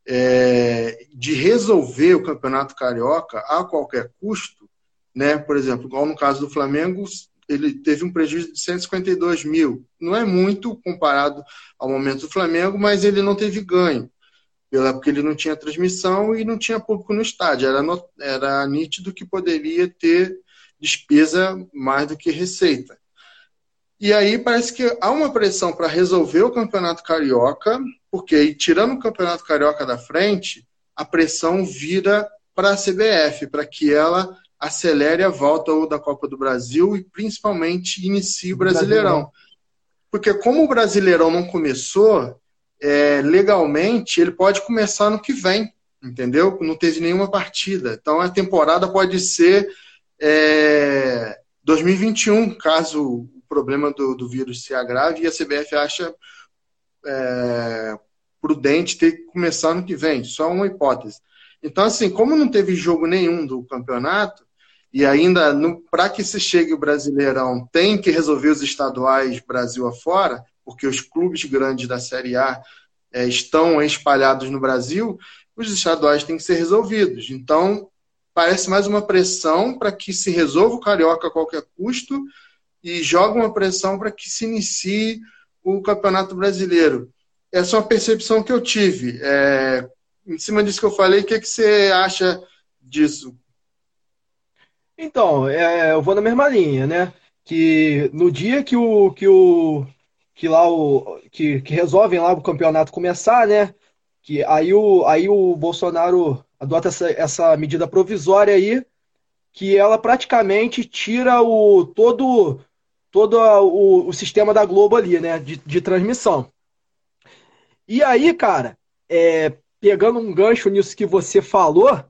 Speaker 1: é, de resolver o campeonato carioca a qualquer custo, né? Por exemplo, igual no caso do Flamengo, ele teve um prejuízo de 152 mil. Não é muito comparado ao momento do Flamengo, mas ele não teve ganho. Porque ele não tinha transmissão e não tinha público no estádio. Era, no, era nítido que poderia ter despesa mais do que receita. E aí parece que há uma pressão para resolver o Campeonato Carioca, porque tirando o Campeonato Carioca da frente, a pressão vira para a CBF, para que ela acelere a volta ou da Copa do Brasil e principalmente inicie o Brasileirão. Porque como o Brasileirão não começou, é, legalmente ele pode começar no que vem, entendeu? Não teve nenhuma partida. Então a temporada pode ser é, 2021, caso problema do, do vírus se agrave e a CBF acha é, prudente ter que começar no que vem, só uma hipótese. Então, assim, como não teve jogo nenhum do campeonato, e ainda para que se chegue o Brasileirão tem que resolver os estaduais Brasil afora, porque os clubes grandes da Série A é, estão espalhados no Brasil, os estaduais têm que ser resolvidos. Então, parece mais uma pressão para que se resolva o Carioca a qualquer custo e joga uma pressão para que se inicie o Campeonato Brasileiro. Essa é uma percepção que eu tive. É, em cima disso que eu falei, o que, é que você acha disso?
Speaker 2: Então, é, eu vou na mesma linha, né? Que no dia que o que o que lá o que, que resolvem lá o campeonato começar, né? Que aí o aí o Bolsonaro adota essa, essa medida provisória aí, que ela praticamente tira o todo, todo o, o sistema da Globo ali, né, de, de transmissão. E aí, cara, é, pegando um gancho nisso que você falou,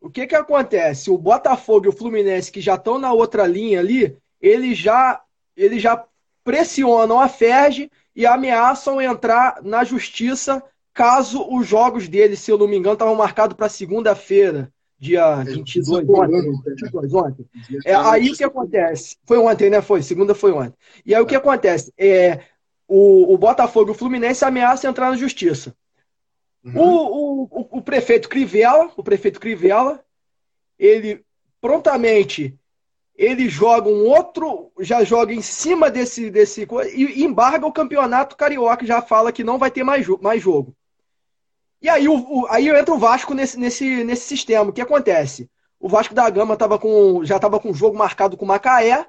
Speaker 2: o que que acontece? O Botafogo e o Fluminense, que já estão na outra linha ali, eles já, eles já pressionam a Ferge e ameaçam entrar na justiça caso os jogos dele, se eu não me engano, estavam marcados para segunda-feira, dia 22, ontem. 22, ontem. É, aí o que acontece? Foi ontem, né? Foi, segunda foi ontem. E aí o que acontece? É, o, o Botafogo e o Fluminense ameaçam entrar na justiça. Uhum. O, o, o, prefeito Crivella, o prefeito Crivella, ele prontamente ele joga um outro, já joga em cima desse, desse e embarga o campeonato carioca, já fala que não vai ter mais, mais jogo. E aí, o, o, aí entra o Vasco nesse, nesse, nesse sistema. O que acontece? O Vasco da Gama tava com, já estava com o jogo marcado com o Macaé.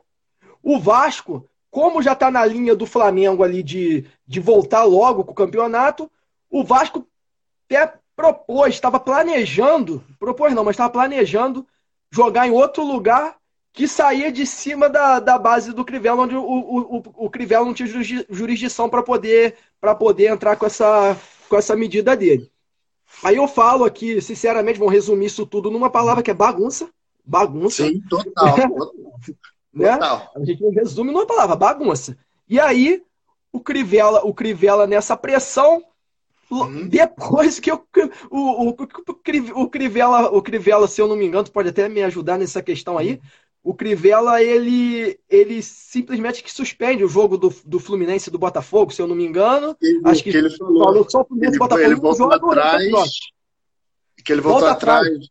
Speaker 2: O Vasco, como já está na linha do Flamengo ali de, de voltar logo com o campeonato, o Vasco até propôs, estava planejando, propôs não, mas estava planejando jogar em outro lugar que saía de cima da, da base do Crivella, onde o, o, o, o Crivella não tinha jurisdição para poder, poder entrar com essa, com essa medida dele. Aí eu falo aqui, sinceramente, vamos resumir isso tudo numa palavra que é bagunça. Bagunça.
Speaker 1: Sim, *laughs* total.
Speaker 2: né? Total. A gente resume numa palavra, bagunça. E aí, o Crivella, o Crivella nessa pressão, uhum. depois que eu, o, o, o, Crivella, o Crivella, se eu não me engano, pode até me ajudar nessa questão aí, o Crivella, ele, ele simplesmente que suspende o jogo do, do Fluminense do Botafogo, se eu não me engano.
Speaker 1: Ele, Acho que, que ele falou, falou só o Fluminense e Botafogo. Ele voltou jogo, atrás, que ele voltou Volta atrás, atrás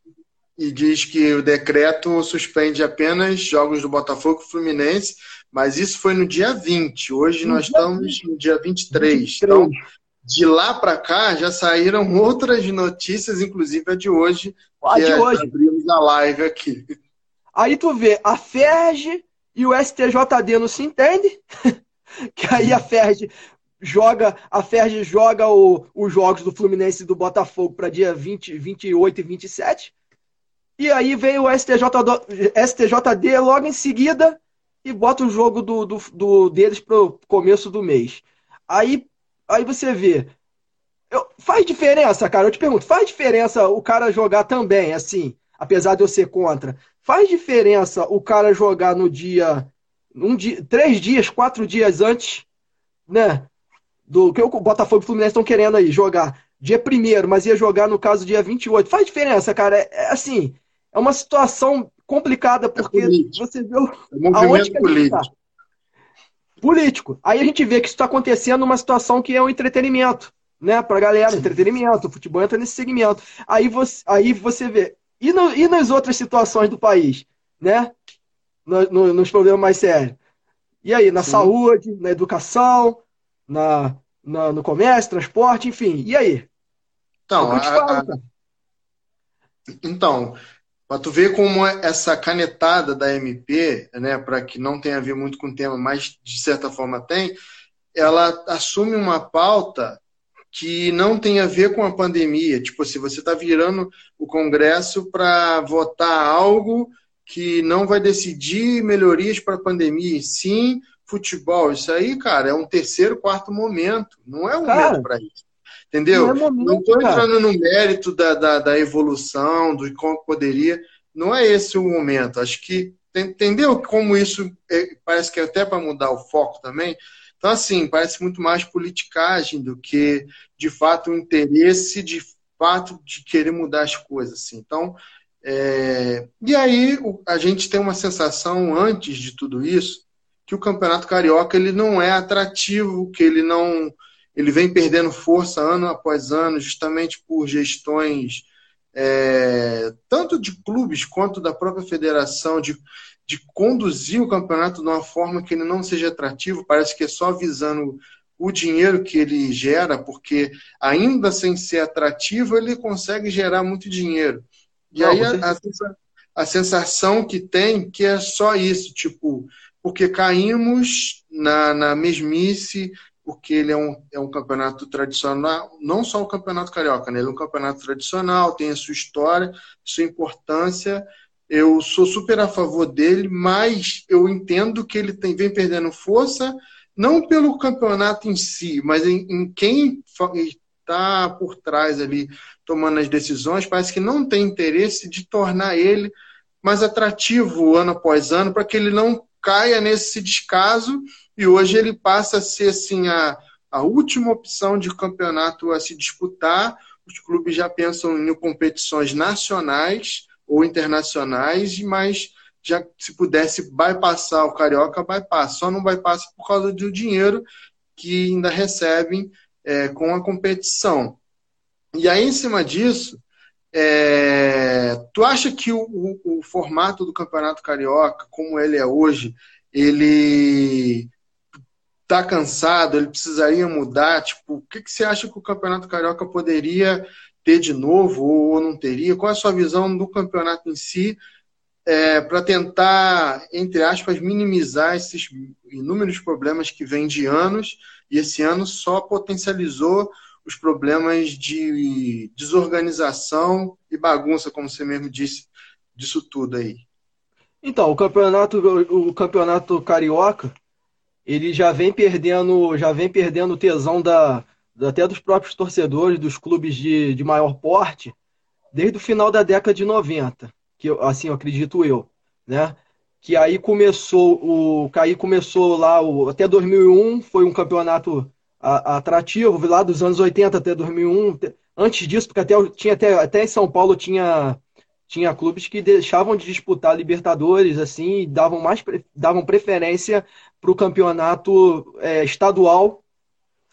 Speaker 1: e diz que o decreto suspende apenas jogos do Botafogo e Fluminense, Mas isso foi no dia 20. Hoje no nós dia estamos 20. no dia 23. 23. Então, de lá para cá já saíram outras notícias, inclusive a de hoje.
Speaker 2: A de é, hoje.
Speaker 1: Abrimos a live aqui.
Speaker 2: Aí tu vê, a FERJ e o STJD não se entendem. *laughs* que aí a FERJ joga, a FERJ joga o, os jogos do Fluminense e do Botafogo para dia 20, 28 e 27. E aí veio o STJ, STJD logo em seguida e bota o jogo do, do, do deles para o começo do mês. Aí Aí você vê. Eu, faz diferença, cara? Eu te pergunto, faz diferença o cara jogar também, assim, apesar de eu ser contra? Faz diferença o cara jogar no dia. Um dia três dias, quatro dias antes, né? Do que o Botafogo e o Fluminense estão querendo aí, jogar dia primeiro, mas ia jogar no caso dia 28. Faz diferença, cara. É, é assim, é uma situação complicada, porque é você vê
Speaker 1: é aonde que a gente tá
Speaker 2: político. Aí a gente vê que isso está acontecendo numa situação que é o entretenimento, né? Para a galera, entretenimento, o futebol entra nesse segmento. Aí você, aí você vê. E, no, e nas outras situações do país, né? No, no, nos problemas mais sérios. E aí, na Sim. saúde, na educação, na, na, no comércio, transporte, enfim. E aí?
Speaker 1: Então, é a, a... então para tu ver como essa canetada da MP, né, para que não tenha a ver muito com o tema, mas de certa forma tem, ela assume uma pauta que não tem a ver com a pandemia. Tipo assim, você está virando o Congresso para votar algo que não vai decidir melhorias para a pandemia, sim futebol. Isso aí, cara, é um terceiro, quarto momento. Não é um momento para isso. Entendeu? Não estou entrando no mérito da, da, da, evolução, do como poderia. Não é esse o momento. Acho que. Entendeu como isso é, parece que é até para mudar o foco também? Então, assim, parece muito mais politicagem do que, de fato, o interesse de fato de querer mudar as coisas. Assim. Então, é... e aí a gente tem uma sensação, antes de tudo isso, que o Campeonato Carioca ele não é atrativo, que ele não ele vem perdendo força ano após ano, justamente por gestões é, tanto de clubes quanto da própria federação, de, de conduzir o campeonato de uma forma que ele não seja atrativo, parece que é só visando o dinheiro que ele gera, porque ainda sem ser atrativo, ele consegue gerar muito dinheiro. E não, aí a, a, sensação que tem que é só isso, tipo, porque caímos na, na mesmice, porque ele é um, é um campeonato tradicional, não só o campeonato carioca, né? ele é um campeonato tradicional, tem a sua história, sua importância. Eu sou super a favor dele, mas eu entendo que ele tem, vem perdendo força, não pelo campeonato em si, mas em, em quem está por trás ali tomando as decisões, parece que não tem interesse de tornar ele mais atrativo ano após ano, para que ele não caia nesse descaso. E hoje ele passa a ser assim a, a última opção de campeonato a se disputar. Os clubes já pensam em competições nacionais ou internacionais, mas já se pudesse bypassar o Carioca, bypassa. Só não bypassa por causa do dinheiro que ainda recebem é, com a competição. E aí, em cima disso, é, tu acha que o, o, o, formato do Campeonato Carioca, como ele é hoje, ele está cansado, ele precisaria mudar? Tipo, o que, que você acha que o Campeonato Carioca poderia ter de novo ou não teria? Qual é a sua visão do campeonato em si é, para tentar, entre aspas, minimizar esses inúmeros problemas que vêm de anos e esse ano só potencializou os problemas de desorganização e bagunça, como você mesmo disse, disso tudo aí?
Speaker 2: Então, o campeonato, o campeonato carioca, ele já vem perdendo, já vem perdendo tesão da, até dos próprios torcedores dos clubes de, de maior porte desde o final da década de 90, que assim eu acredito eu, né? Que aí começou o, aí começou lá o, até 2001 foi um campeonato atrativo lá dos anos 80 até 2001. Antes disso, porque até tinha até, até em São Paulo tinha tinha clubes que deixavam de disputar Libertadores assim, davam mais davam preferência para o campeonato é, estadual,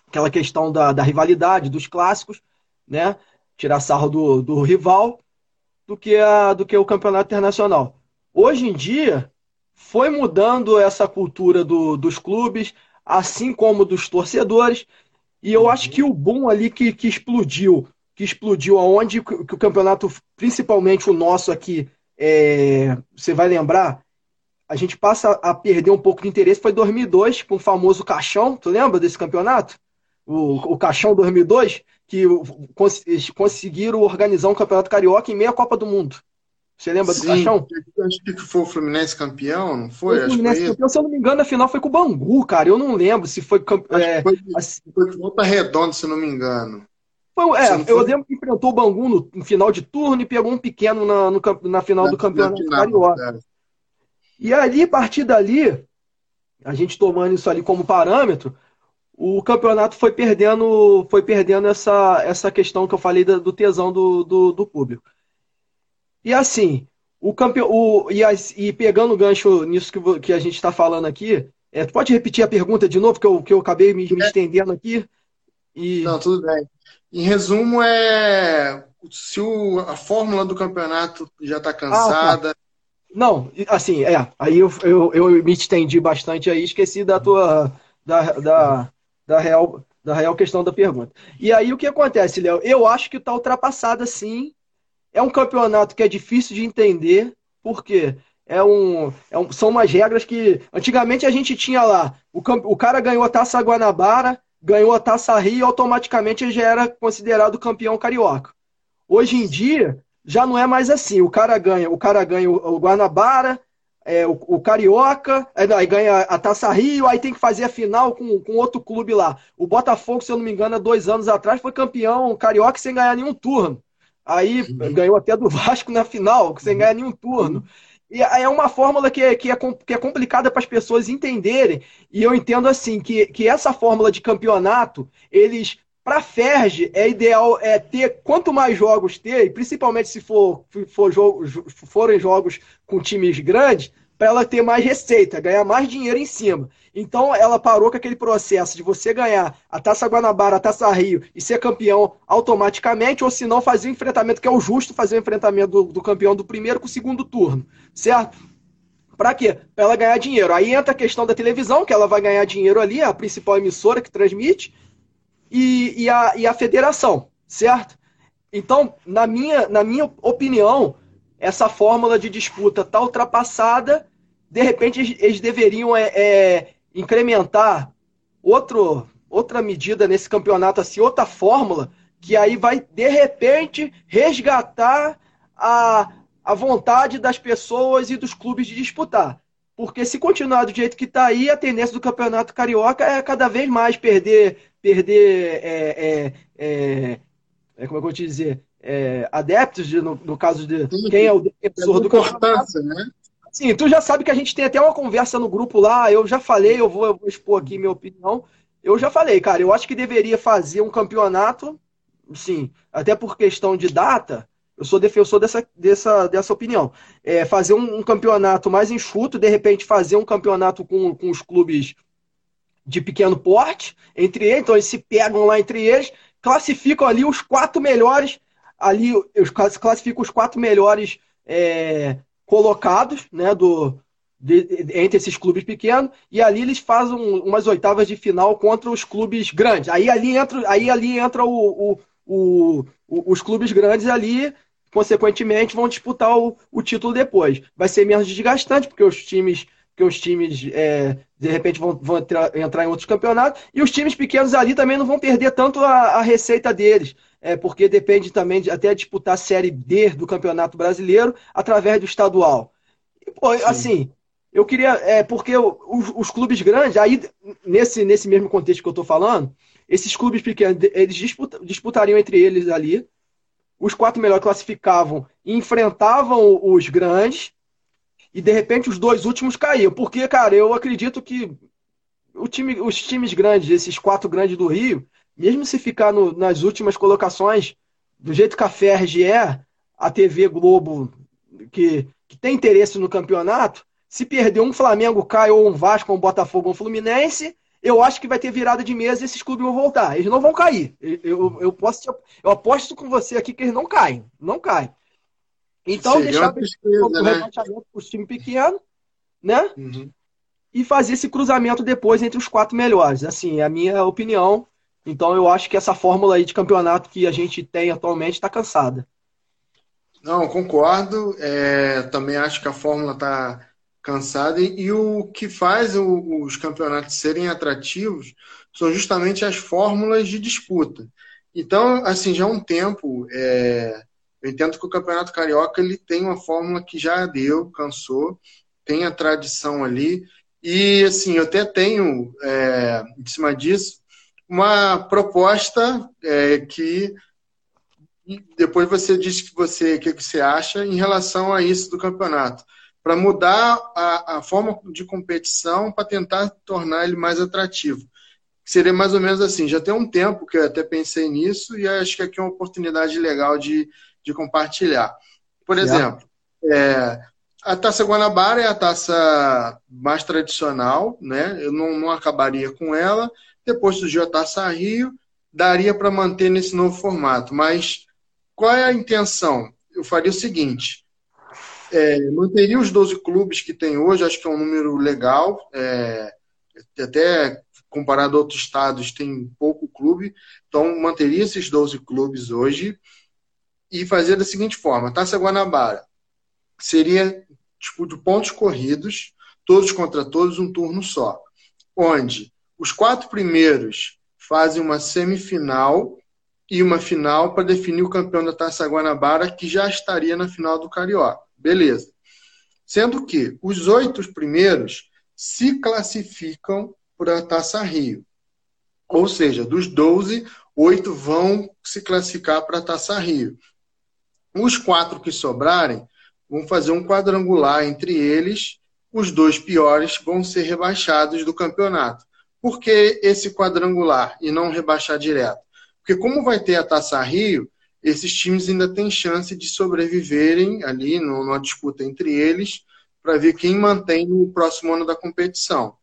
Speaker 2: aquela questão da, da rivalidade, dos clássicos, né? Tirar sarro do, do rival, do que, a, do que o campeonato internacional. Hoje em dia, foi mudando essa cultura do, dos clubes, assim como dos torcedores. E eu acho que o boom ali que, que explodiu, que explodiu aonde que o campeonato, principalmente o nosso aqui, é, você vai lembrar, a gente passa a perder um pouco de interesse, foi 2002, com o famoso Caixão, tu lembra desse campeonato? O, o Caixão 2002, que cons conseguiram organizar um campeonato carioca em meia Copa do Mundo. Você lembra Sim, do Caixão?
Speaker 1: Acho que foi o Fluminense campeão, não foi?
Speaker 2: foi o Fluminense foi campeão, se eu não me engano, a final foi com o Bangu, cara. Eu não lembro se foi.
Speaker 1: É, foi, assim, foi volta redonda, se não me engano.
Speaker 2: Foi, é, eu lembro que enfrentou o Bangu no, no, final de turno e pegou um pequeno na, no, na final na, do campeonato carioca. E ali, a partir dali, a gente tomando isso ali como parâmetro, o campeonato foi perdendo, foi perdendo essa, essa questão que eu falei do tesão do, do, do público. E assim, o campeão. O, e, as, e pegando o gancho nisso que, que a gente está falando aqui, é, pode repetir a pergunta de novo, que eu, que eu acabei me, me estendendo aqui?
Speaker 1: E... Não, tudo bem. Em resumo, é se o, a fórmula do campeonato já está cansada. Ah, tá.
Speaker 2: Não, assim, é. Aí eu, eu, eu me estendi bastante aí, esqueci da tua. Da, da, da, real, da real questão da pergunta. E aí o que acontece, Léo? Eu acho que está ultrapassada sim é um campeonato que é difícil de entender, porque é um, é um, são umas regras que antigamente a gente tinha lá, o, o cara ganhou a Taça Guanabara, ganhou a Taça Rio e automaticamente ele já era considerado campeão carioca. Hoje em dia já não é mais assim. O cara ganha, o cara ganha o, o Guanabara, é, o, o, Carioca, é, aí ganha a Taça Rio, aí tem que fazer a final com, com outro clube lá. O Botafogo, se eu não me engano, há dois anos atrás foi campeão carioca sem ganhar nenhum turno. Aí uhum. ganhou até do *laughs* Vasco na final, sem ganhar nenhum turno. E é uma fórmula que é, que é, que é complicada para as pessoas entenderem. E eu entendo assim que, que essa fórmula de campeonato, eles para a Ferge é ideal é ter quanto mais jogos ter, e principalmente se for, for jogo, forem jogos com times grandes, para ela ter mais receita, ganhar mais dinheiro em cima. Então ela parou com aquele processo de você ganhar a Taça Guanabara, a Taça Rio e ser campeão automaticamente, ou se não fazer o enfrentamento, que é o justo fazer o enfrentamento do, do campeão do primeiro com o segundo turno, certo? Para quê? Para ela ganhar dinheiro. Aí entra a questão da televisão, que ela vai ganhar dinheiro ali, a principal emissora que transmite, e, e, a, e a federação, certo? Então, na minha, na minha opinião, essa fórmula de disputa está ultrapassada de repente eles deveriam é, é, incrementar outro, outra medida nesse campeonato, assim, outra fórmula, que aí vai, de repente, resgatar a, a vontade das pessoas e dos clubes de disputar. Porque se continuar do jeito que está aí, a tendência do campeonato carioca é cada vez mais perder, perder é, é, é, é como é eu vou te dizer, é, adeptos, de, no, no, caso de quem é o defensor do campeonato. Né? Sim, tu já sabe que a gente tem até uma conversa no grupo lá. Eu já falei, eu vou, eu vou expor aqui minha opinião. Eu já falei, cara, eu acho que deveria fazer um campeonato, sim, até por questão de data. Eu sou defensor dessa, dessa, dessa opinião. É, fazer um, um, campeonato mais enxuto, de repente fazer um campeonato com, com os clubes de pequeno porte, entre eles, então eles se pegam lá entre eles, classificam ali os quatro melhores, ali, eu classifico os quatro melhores é, colocados né, do, de, entre esses clubes pequenos, e ali eles fazem umas oitavas de final contra os clubes grandes. Aí ali entra, aí ali entra o, o, o, os clubes grandes ali, consequentemente, vão disputar o, o título depois. Vai ser menos desgastante, porque os times que os times é, de repente vão, vão entrar, entrar, em outros campeonatos, e os times pequenos ali também não vão perder tanto a, a receita deles é, porque depende também de até disputar a Série D do Campeonato Brasileiro através do estadual. E, pô, assim, eu queria. É, porque os, os, clubes grandes, aí, nesse, nesse mesmo contexto que eu estou falando, esses clubes pequenos, eles disputa, disputariam entre eles ali. Os quatro melhores classificavam e enfrentavam os grandes. E de repente os dois últimos caíam. Porque, cara, eu acredito que o time, os times grandes, esses quatro grandes do Rio, mesmo se ficar no, nas últimas colocações, do jeito que a Ferg é, a TV Globo, que, que tem interesse no campeonato, se perder um Flamengo cai ou um Vasco, ou um Botafogo, ou um Fluminense, eu acho que vai ter virada de mesa e esses clubes vão voltar. Eles não vão cair. Eu, eu, eu posso, eu aposto com você aqui que eles não caem. Não caem. Então, Seria deixar o né? rebaixamento para os times pequenos né? Uhum. E fazer esse cruzamento depois entre os quatro melhores. Assim, é a minha opinião. Então eu acho que essa fórmula aí de campeonato que a gente tem atualmente está cansada.
Speaker 1: Não, concordo. É, também acho que a fórmula está cansada. E, o que faz o, os campeonatos serem atrativos são justamente as fórmulas de disputa. Então, assim, já há um tempo, é, eu entendo que o Campeonato Carioca ele tem uma fórmula que já deu, cansou, tem a tradição ali. E, assim, eu até tenho, é, em cima disso, uma proposta é, que depois você diz que você que, que você acha em relação a isso do campeonato para mudar a, a, forma de competição para tentar tornar ele mais atrativo. Seria mais ou menos assim já tem um tempo que eu até pensei nisso e acho que aqui é uma oportunidade legal de, de compartilhar. Por exemplo é, a taça Guanabara é a taça mais tradicional né? Eu não, não acabaria com ela. Depois surgiu a taça Rio daria para manter nesse novo formato. Mas qual é a intenção? Eu faria o seguinte: é, manteria os 12 clubes que tem hoje, acho que é um número legal, é, até comparado a outros estados, tem pouco clube, então manteria esses 12 clubes hoje e fazer da seguinte forma: Taça Guanabara seria tipo de pontos corridos, todos contra todos, um turno só, onde os quatro primeiros fazem uma semifinal e uma final para definir o campeão da Taça Guanabara, que já estaria na final do Carioca. Beleza. Sendo que os oito primeiros se classificam para a Taça Rio. Ou seja, dos 12, oito vão se classificar para a Taça Rio. Os quatro que sobrarem vão fazer um quadrangular entre eles. Os dois piores vão ser rebaixados do campeonato. Por que esse quadrangular e não rebaixar direto? Porque como vai ter a Taça Rio, esses times ainda têm chance de sobreviverem ali numa disputa entre eles para ver quem mantém no próximo ano da competição.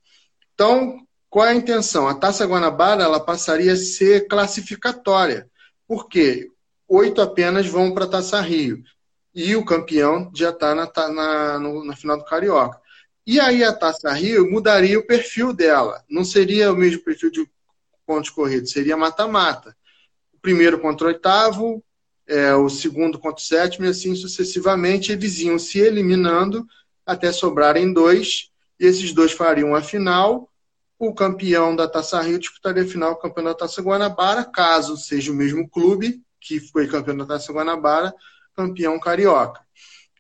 Speaker 1: Então, qual é a intenção? A Taça Guanabara ela passaria a ser classificatória, porque oito apenas vão para a Taça Rio e o campeão já está na, na, na final do Carioca. E aí a Taça Rio mudaria o perfil dela. Não seria o mesmo perfil de pontos corridos, seria mata-mata primeiro contra o oitavo, é, o segundo contra o sétimo, e assim sucessivamente, eles iam se eliminando até sobrarem dois, e esses dois fariam a final. O campeão da Taça Rio disputaria a final, o campeão da Taça Guanabara, caso seja o mesmo clube que foi campeão da Taça Guanabara, campeão carioca.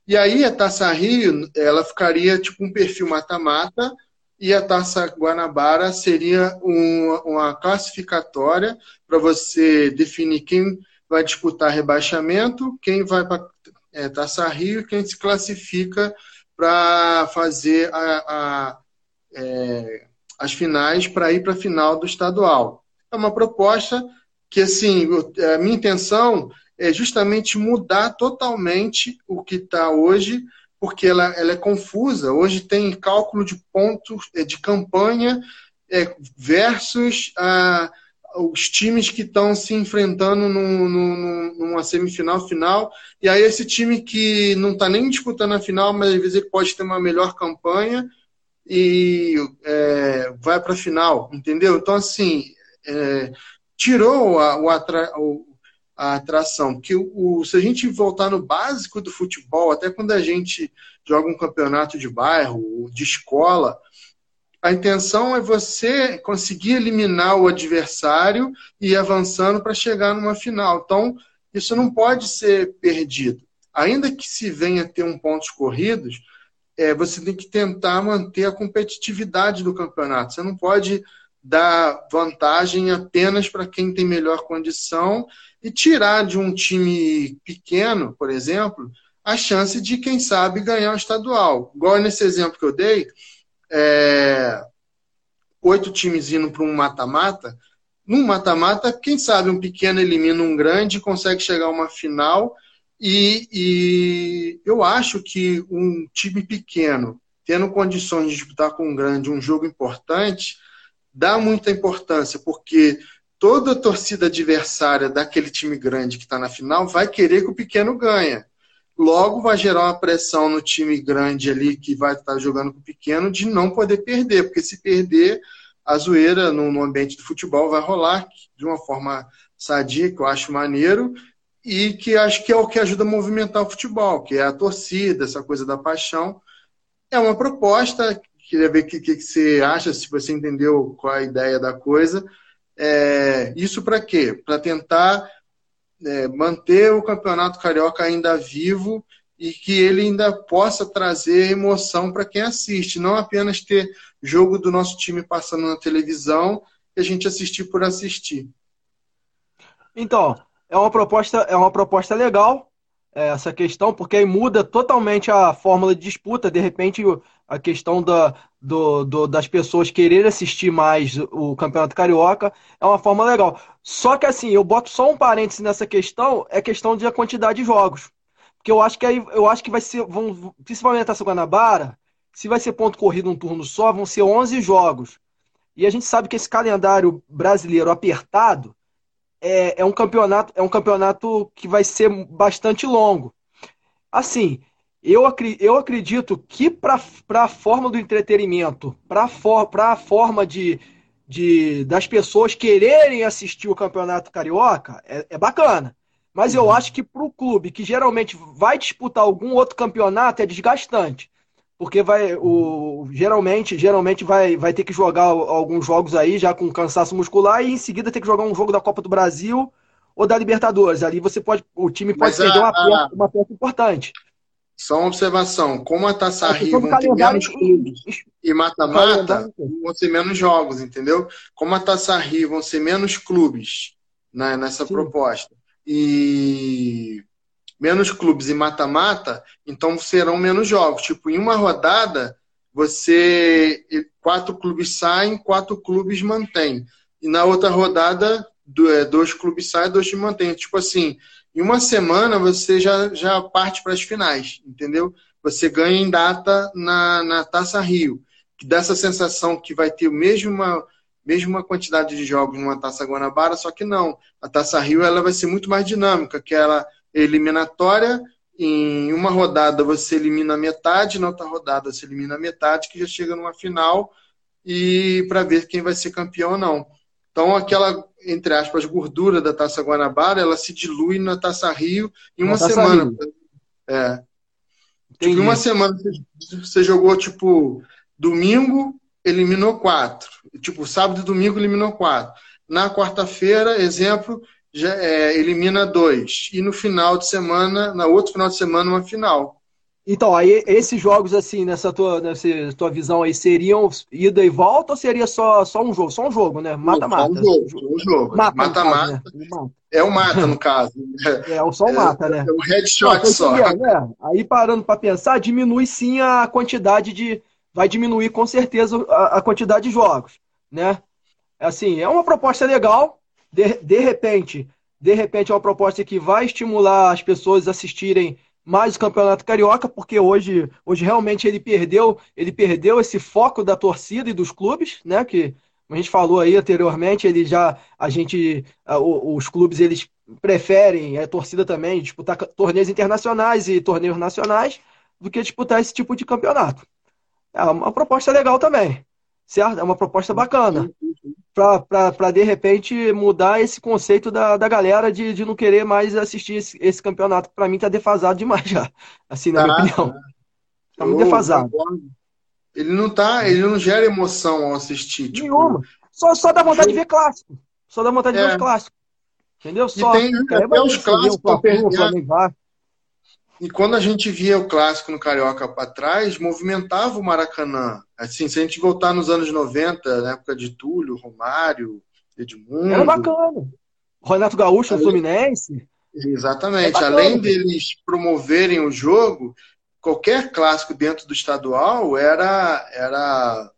Speaker 1: E aí a Taça Rio, ela ficaria tipo um perfil mata-mata, e a Taça Guanabara seria uma, uma classificatória para você definir quem vai disputar rebaixamento, quem vai para é, Taça Rio quem se classifica para fazer a, a, é, as finais para ir para a final do estadual. É uma proposta que, assim, a minha intenção é justamente mudar totalmente o que está hoje porque ela, ela é confusa. Hoje tem cálculo de pontos é, de campanha é, versus ah, os times que estão se enfrentando numa semifinal final. E aí esse time que não está nem disputando a final, mas às vezes ele pode ter uma melhor campanha e é, vai para a final, entendeu? Então, assim, é, tirou a, o, atra, o, a atração. Porque o, se a gente voltar no básico do futebol, até quando a gente joga um campeonato de bairro, de escola, a intenção é você conseguir eliminar o adversário e ir avançando para chegar numa final. Então, isso não pode ser perdido. Ainda que se venha a ter um pontos corridos, é, você tem que tentar manter a competitividade do campeonato. Você não pode dar vantagem apenas para quem tem melhor condição e tirar de um time pequeno, por exemplo, a chance de, quem sabe, ganhar o estadual. Igual nesse exemplo que eu dei, é, oito times indo para um mata-mata. Num mata-mata, quem sabe um pequeno elimina um grande, consegue chegar a uma final. E, e eu acho que um time pequeno, tendo condições de disputar com um grande um jogo importante, dá muita importância, porque toda a torcida adversária daquele time grande que está na final vai querer que o pequeno ganhe. Logo, vai gerar uma pressão no time grande ali que vai estar jogando com o pequeno de não poder perder, porque se perder, a zoeira no, ambiente do futebol vai rolar de uma forma sadia, que eu acho maneiro, e que acho que é o que ajuda a movimentar o futebol, que é a torcida, essa coisa da paixão. É uma proposta, queria ver o que, que, você acha, se você entendeu qual é a ideia da coisa. É, isso para quê? Para tentar é, manter o campeonato carioca ainda vivo e que ele ainda possa trazer emoção para quem assiste, não apenas ter jogo do nosso time passando na televisão e a gente assistir por assistir.
Speaker 2: Então, é uma proposta, é uma proposta legal é, essa questão, porque aí muda totalmente a fórmula de disputa. De repente, a questão da, do, do, das pessoas quererem assistir mais o Campeonato Carioca é uma forma legal. Só que assim, eu boto só um parêntese nessa questão, é questão da quantidade de jogos. Porque eu acho que aí, eu acho que vai ser, vão, principalmente a Taça Guanabara, se vai ser ponto corrido um turno só, vão ser 11 jogos. E a gente sabe que esse calendário brasileiro apertado é, é, um campeonato é um campeonato que vai ser bastante longo. Assim, eu, eu acredito que para a forma do entretenimento, para for, a forma de, de das pessoas quererem assistir o campeonato carioca, é, é bacana. Mas eu uhum. acho que para o clube que geralmente vai disputar algum outro campeonato é desgastante porque vai o geralmente geralmente vai, vai ter que jogar alguns jogos aí já com cansaço muscular e em seguida ter que jogar um jogo da Copa do Brasil ou da Libertadores. Ali você pode o time pode Mas perder a, uma, peça, uma peça importante.
Speaker 1: Só uma observação, como a Taça Rio vão ter menos clubes e mata-mata, vão ser menos jogos, entendeu? Como a Taça Rio vão ser menos clubes né, nessa Sim. proposta. E menos clubes e mata-mata, então serão menos jogos. Tipo, em uma rodada, você quatro clubes saem, quatro clubes mantêm. E na outra rodada, é, dois clubes saem, dois te mantêm. Tipo assim, em uma semana você já, já parte para as finais, entendeu? Você ganha em data na, na Taça Rio, que dá essa sensação que vai ter a mesma, mesma quantidade de jogos numa Taça Guanabara, só que não. A Taça Rio ela vai ser muito mais dinâmica, que ela eliminatória. Em uma rodada você elimina metade, na outra rodada você elimina metade, que já chega numa final e para ver quem vai ser campeão ou não. Então, aquela, entre aspas, gordura da Taça Guanabara, ela se dilui na Taça Rio em uma semana. Rio. É. Tipo, em uma semana você jogou, tipo, domingo, eliminou quatro. Tipo, sábado e domingo eliminou quatro. Na quarta-feira, exemplo, já, é, elimina dois. E no final de semana, na outro final de semana, uma final.
Speaker 2: Então, aí esses jogos, assim, nessa tua, nessa tua visão aí, seriam ida e volta ou seria só, só um jogo? Só um jogo, né? Mata-mata.
Speaker 1: Um jogo, um jogo. Mata-mata. Né? É o mata, no caso. *laughs*
Speaker 2: É, o só o mata, né?
Speaker 1: É o headshot Não, só.
Speaker 2: né? Aí parando para pensar, diminui sim a quantidade de. Vai diminuir com certeza a, a quantidade de jogos, né? Assim, é uma proposta legal, de, de repente, de repente é uma proposta que vai estimular as pessoas a assistirem mais o Campeonato Carioca, porque hoje, hoje realmente ele perdeu, ele perdeu esse foco da torcida e dos clubes, né? Que a gente falou aí anteriormente, ele já a gente os clubes eles preferem a torcida também disputar torneios internacionais e torneios nacionais do que disputar esse tipo de campeonato. É uma proposta legal também, certo? É uma proposta bacana para de repente mudar esse conceito da, da galera de, de não querer mais assistir esse, esse campeonato. Para mim tá defasado demais já, *laughs* assim, na minha opinião. Tá muito defasado.
Speaker 1: Ele não tá, ele não gera emoção ao assistir. Tipo...
Speaker 2: Nenhuma. Só, só dá vontade de ver clássico. Só dá vontade de ver os é. clássicos. Entendeu? Só.
Speaker 1: E tem até os clássicos. E quando a gente via o clássico no Carioca para trás, movimentava o Maracanã. Assim, se a gente voltar nos anos 90, na época de Túlio, Romário, Edmundo.
Speaker 2: Era bacana. Renato Gaúcho, o Fluminense.
Speaker 1: Exatamente. É Além deles promoverem o jogo, qualquer clássico dentro do estadual era, era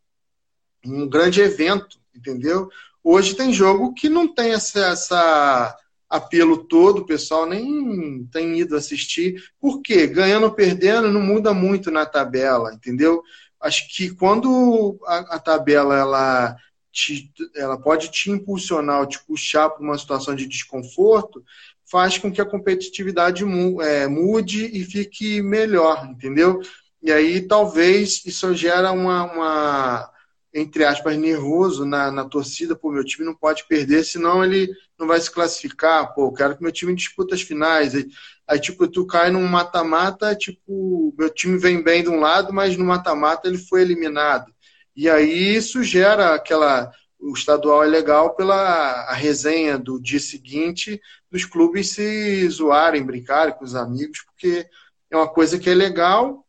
Speaker 1: um grande evento, entendeu? Hoje tem jogo que não tem essa, essa apelo todo, o pessoal nem tem ido assistir. Por quê? Ganhando ou perdendo não muda muito na tabela, entendeu? Acho que quando a, a tabela ela, te, ela pode te impulsionar ou te puxar para uma situação de desconforto, faz com que a competitividade é, mude e fique melhor, entendeu? E aí talvez isso gera uma, uma entre aspas, nervoso na, na torcida, pô, meu time não pode perder, senão ele não vai se classificar, pô, eu quero que meu time dispute as finais. Aí, aí tipo, tu cai num mata-mata, tipo, meu time vem bem de um lado, mas no mata-mata ele foi eliminado. E aí isso gera aquela. O estadual é legal pela a resenha do dia seguinte dos clubes se zoarem, brincarem com os amigos, porque é uma coisa que é legal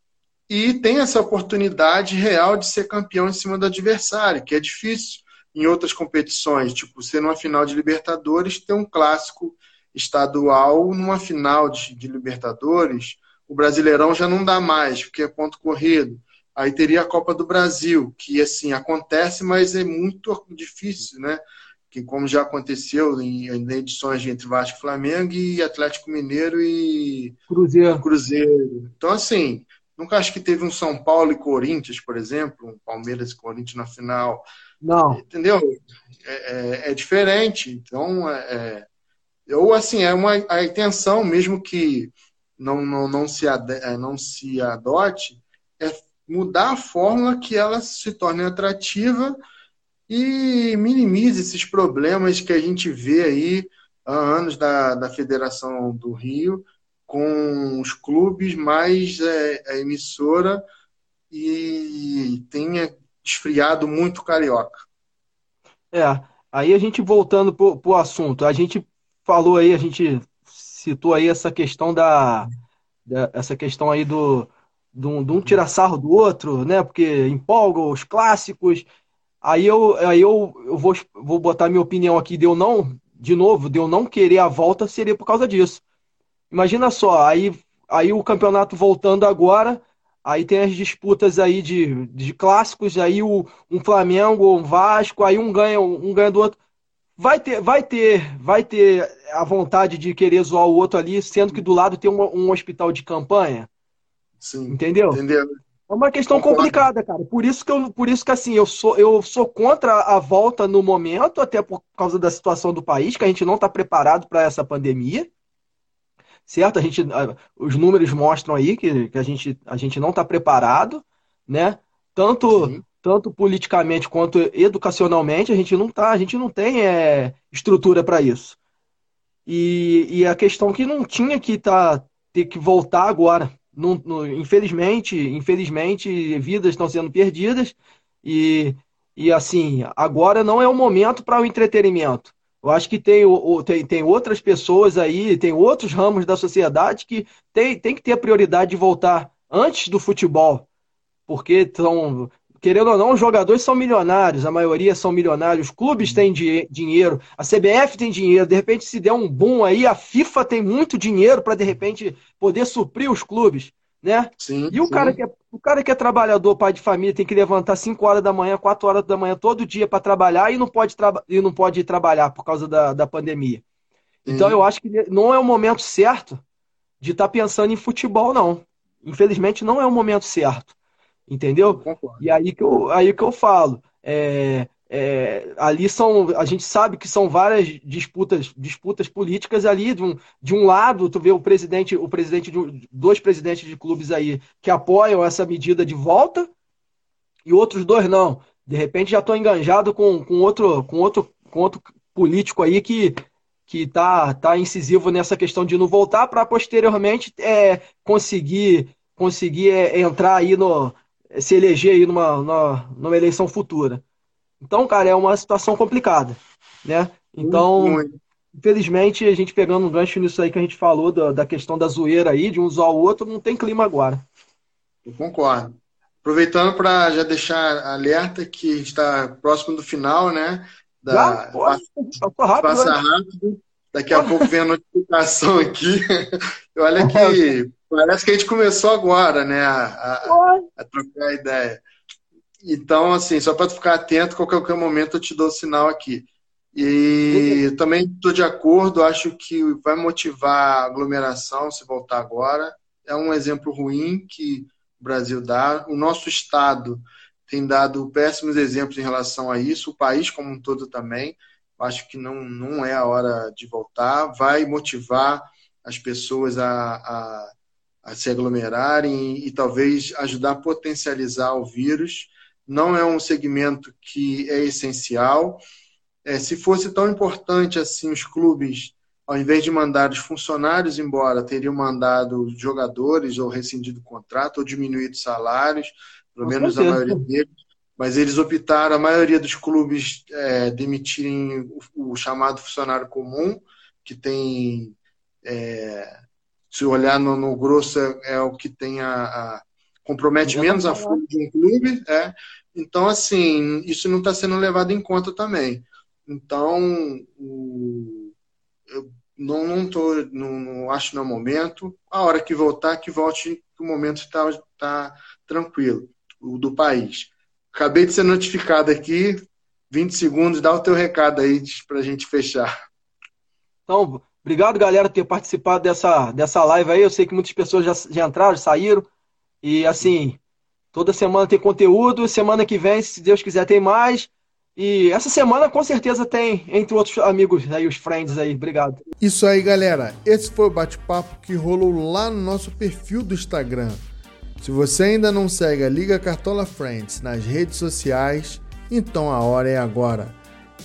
Speaker 1: e tem essa oportunidade real de ser campeão em cima do adversário, que é difícil em outras competições, tipo ser numa final de Libertadores, ter um clássico estadual numa final de, de Libertadores, o Brasileirão já não dá mais, porque é ponto corrido. Aí teria a Copa do Brasil, que assim acontece, mas é muito difícil, né? Que como já aconteceu em, em edições entre Vasco e Flamengo e Atlético Mineiro e
Speaker 2: Cruzeiro.
Speaker 1: Cruzeiro. Então assim, Nunca acho que teve um São Paulo e Corinthians, por exemplo, um Palmeiras e Corinthians na final.
Speaker 2: Não.
Speaker 1: Entendeu? É, é, é diferente. Então, é, é, ou assim, é uma a intenção, mesmo que não, não, não, se, é, não se adote, é mudar a fórmula que ela se torne atrativa e minimize esses problemas que a gente vê aí há anos da, da Federação do Rio, com os clubes mais é, a emissora e tenha esfriado muito carioca.
Speaker 2: É, aí a gente voltando para o assunto, a gente falou aí, a gente citou aí essa questão da, da essa questão aí do um, de um tirar sarro do outro, né? Porque empolga os clássicos. Aí eu, aí eu, eu vou, vou botar minha opinião aqui de eu não, de novo, de eu não querer a volta seria por causa disso. Imagina só, aí, aí o campeonato voltando agora, aí tem as disputas aí de, de clássicos, aí o, um Flamengo, um Vasco, aí um ganha, um ganha do outro. Vai ter, vai ter, vai ter a vontade de querer zoar o outro ali, sendo que do lado tem um, um hospital de campanha.
Speaker 1: Sim.
Speaker 2: Entendeu?
Speaker 1: Entendeu?
Speaker 2: É uma questão Concordo. complicada, cara. Por isso que eu, por isso que assim, eu sou, eu sou contra a volta no momento, até por causa da situação do país, que a gente não está preparado para essa pandemia certo? A gente, os números mostram aí que, que a, gente, a gente não está preparado, né? Tanto, tanto politicamente quanto educacionalmente, a gente não tá, a gente não tem é, estrutura para isso. E, e a questão que não tinha que tá, ter que voltar agora. Não, não, infelizmente, infelizmente, vidas estão sendo perdidas e, e assim, agora não é o momento para o entretenimento. Eu acho que tem, tem, tem outras pessoas aí, tem outros ramos da sociedade que tem, tem que ter a prioridade de voltar antes do futebol. Porque estão, querendo ou não, os jogadores são milionários, a maioria são milionários, os clubes têm di dinheiro, a CBF tem dinheiro, de repente se der um boom aí, a FIFA tem muito dinheiro para de repente poder suprir os clubes né?
Speaker 1: Sim,
Speaker 2: e o
Speaker 1: sim.
Speaker 2: cara que é, o cara que é trabalhador, pai de família, tem que levantar 5 horas da manhã, 4 horas da manhã todo dia para trabalhar e não pode e não pode ir trabalhar por causa da, da pandemia. Então eu acho que não é o momento certo de estar tá pensando em futebol não. Infelizmente não é o momento certo. Entendeu? E aí que eu aí que eu falo, é, é, ali são, a gente sabe que são várias disputas, disputas políticas ali. De um, de um lado, tu vê o presidente, o presidente de dois presidentes de clubes aí que apoiam essa medida de volta e outros dois não. De repente já estão enganjados com, com outro, com outro, com outro político aí que que tá, tá incisivo nessa questão de não voltar para posteriormente é, conseguir conseguir é, entrar aí no se eleger aí numa, numa, numa eleição futura. Então, cara, é uma situação complicada, né? Então, muito. infelizmente, a gente pegando um gancho nisso aí que a gente falou da, da questão da zoeira aí, de um usar o outro, não tem clima agora.
Speaker 1: Eu concordo. Aproveitando para já deixar alerta que está próximo do final, né? Da,
Speaker 2: já, pode, rápido,
Speaker 1: passa né? rápido. Daqui a pouco vem a notificação aqui. *laughs* Olha que parece que a gente começou agora, né? A, a, a trocar ideia. Então, assim, só para ficar atento, qualquer momento eu te dou o sinal aqui. E também estou de acordo, acho que vai motivar a aglomeração se voltar agora. É um exemplo ruim que o Brasil dá. O nosso Estado tem dado péssimos exemplos em relação a isso, o país como um todo também. acho que não, não é a hora de voltar. Vai motivar as pessoas a, a, a se aglomerarem e, e talvez ajudar a potencializar o vírus. Não é um segmento que é essencial. É, se fosse tão importante assim, os clubes, ao invés de mandar os funcionários embora, teriam mandado jogadores ou rescindido o contrato ou diminuído salários, pelo Com menos certeza. a maioria deles mas eles optaram, a maioria dos clubes, é, demitirem o, o, chamado funcionário comum, que tem, é, se olhar no, no, grosso, é, é o que tem a, a compromete menos a folha de um clube. É. Então, assim, isso não está sendo levado em conta também. Então, o, eu não, não, tô, não, não acho no momento. A hora que voltar, que volte, que o momento está tá tranquilo, o do país. Acabei de ser notificado aqui. 20 segundos, dá o teu recado aí para a gente fechar.
Speaker 2: Então, obrigado, galera, por ter participado dessa, dessa live aí. Eu sei que muitas pessoas já, já entraram, saíram. E assim, toda semana tem conteúdo. Semana que vem, se Deus quiser, tem mais. E essa semana com certeza tem, entre outros amigos aí, os friends aí. Obrigado.
Speaker 3: Isso aí, galera. Esse foi o bate-papo que rolou lá no nosso perfil do Instagram. Se você ainda não segue a Liga Cartola Friends nas redes sociais, então a hora é agora.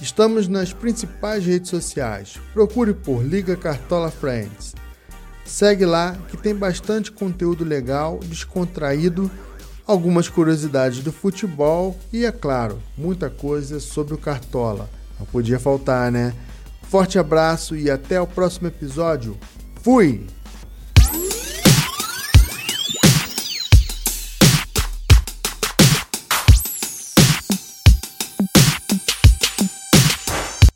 Speaker 3: Estamos nas principais redes sociais. Procure por Liga Cartola Friends. Segue lá que tem bastante conteúdo legal, descontraído, algumas curiosidades do futebol e, é claro, muita coisa sobre o Cartola. Não podia faltar, né? Forte abraço e até o próximo episódio. Fui!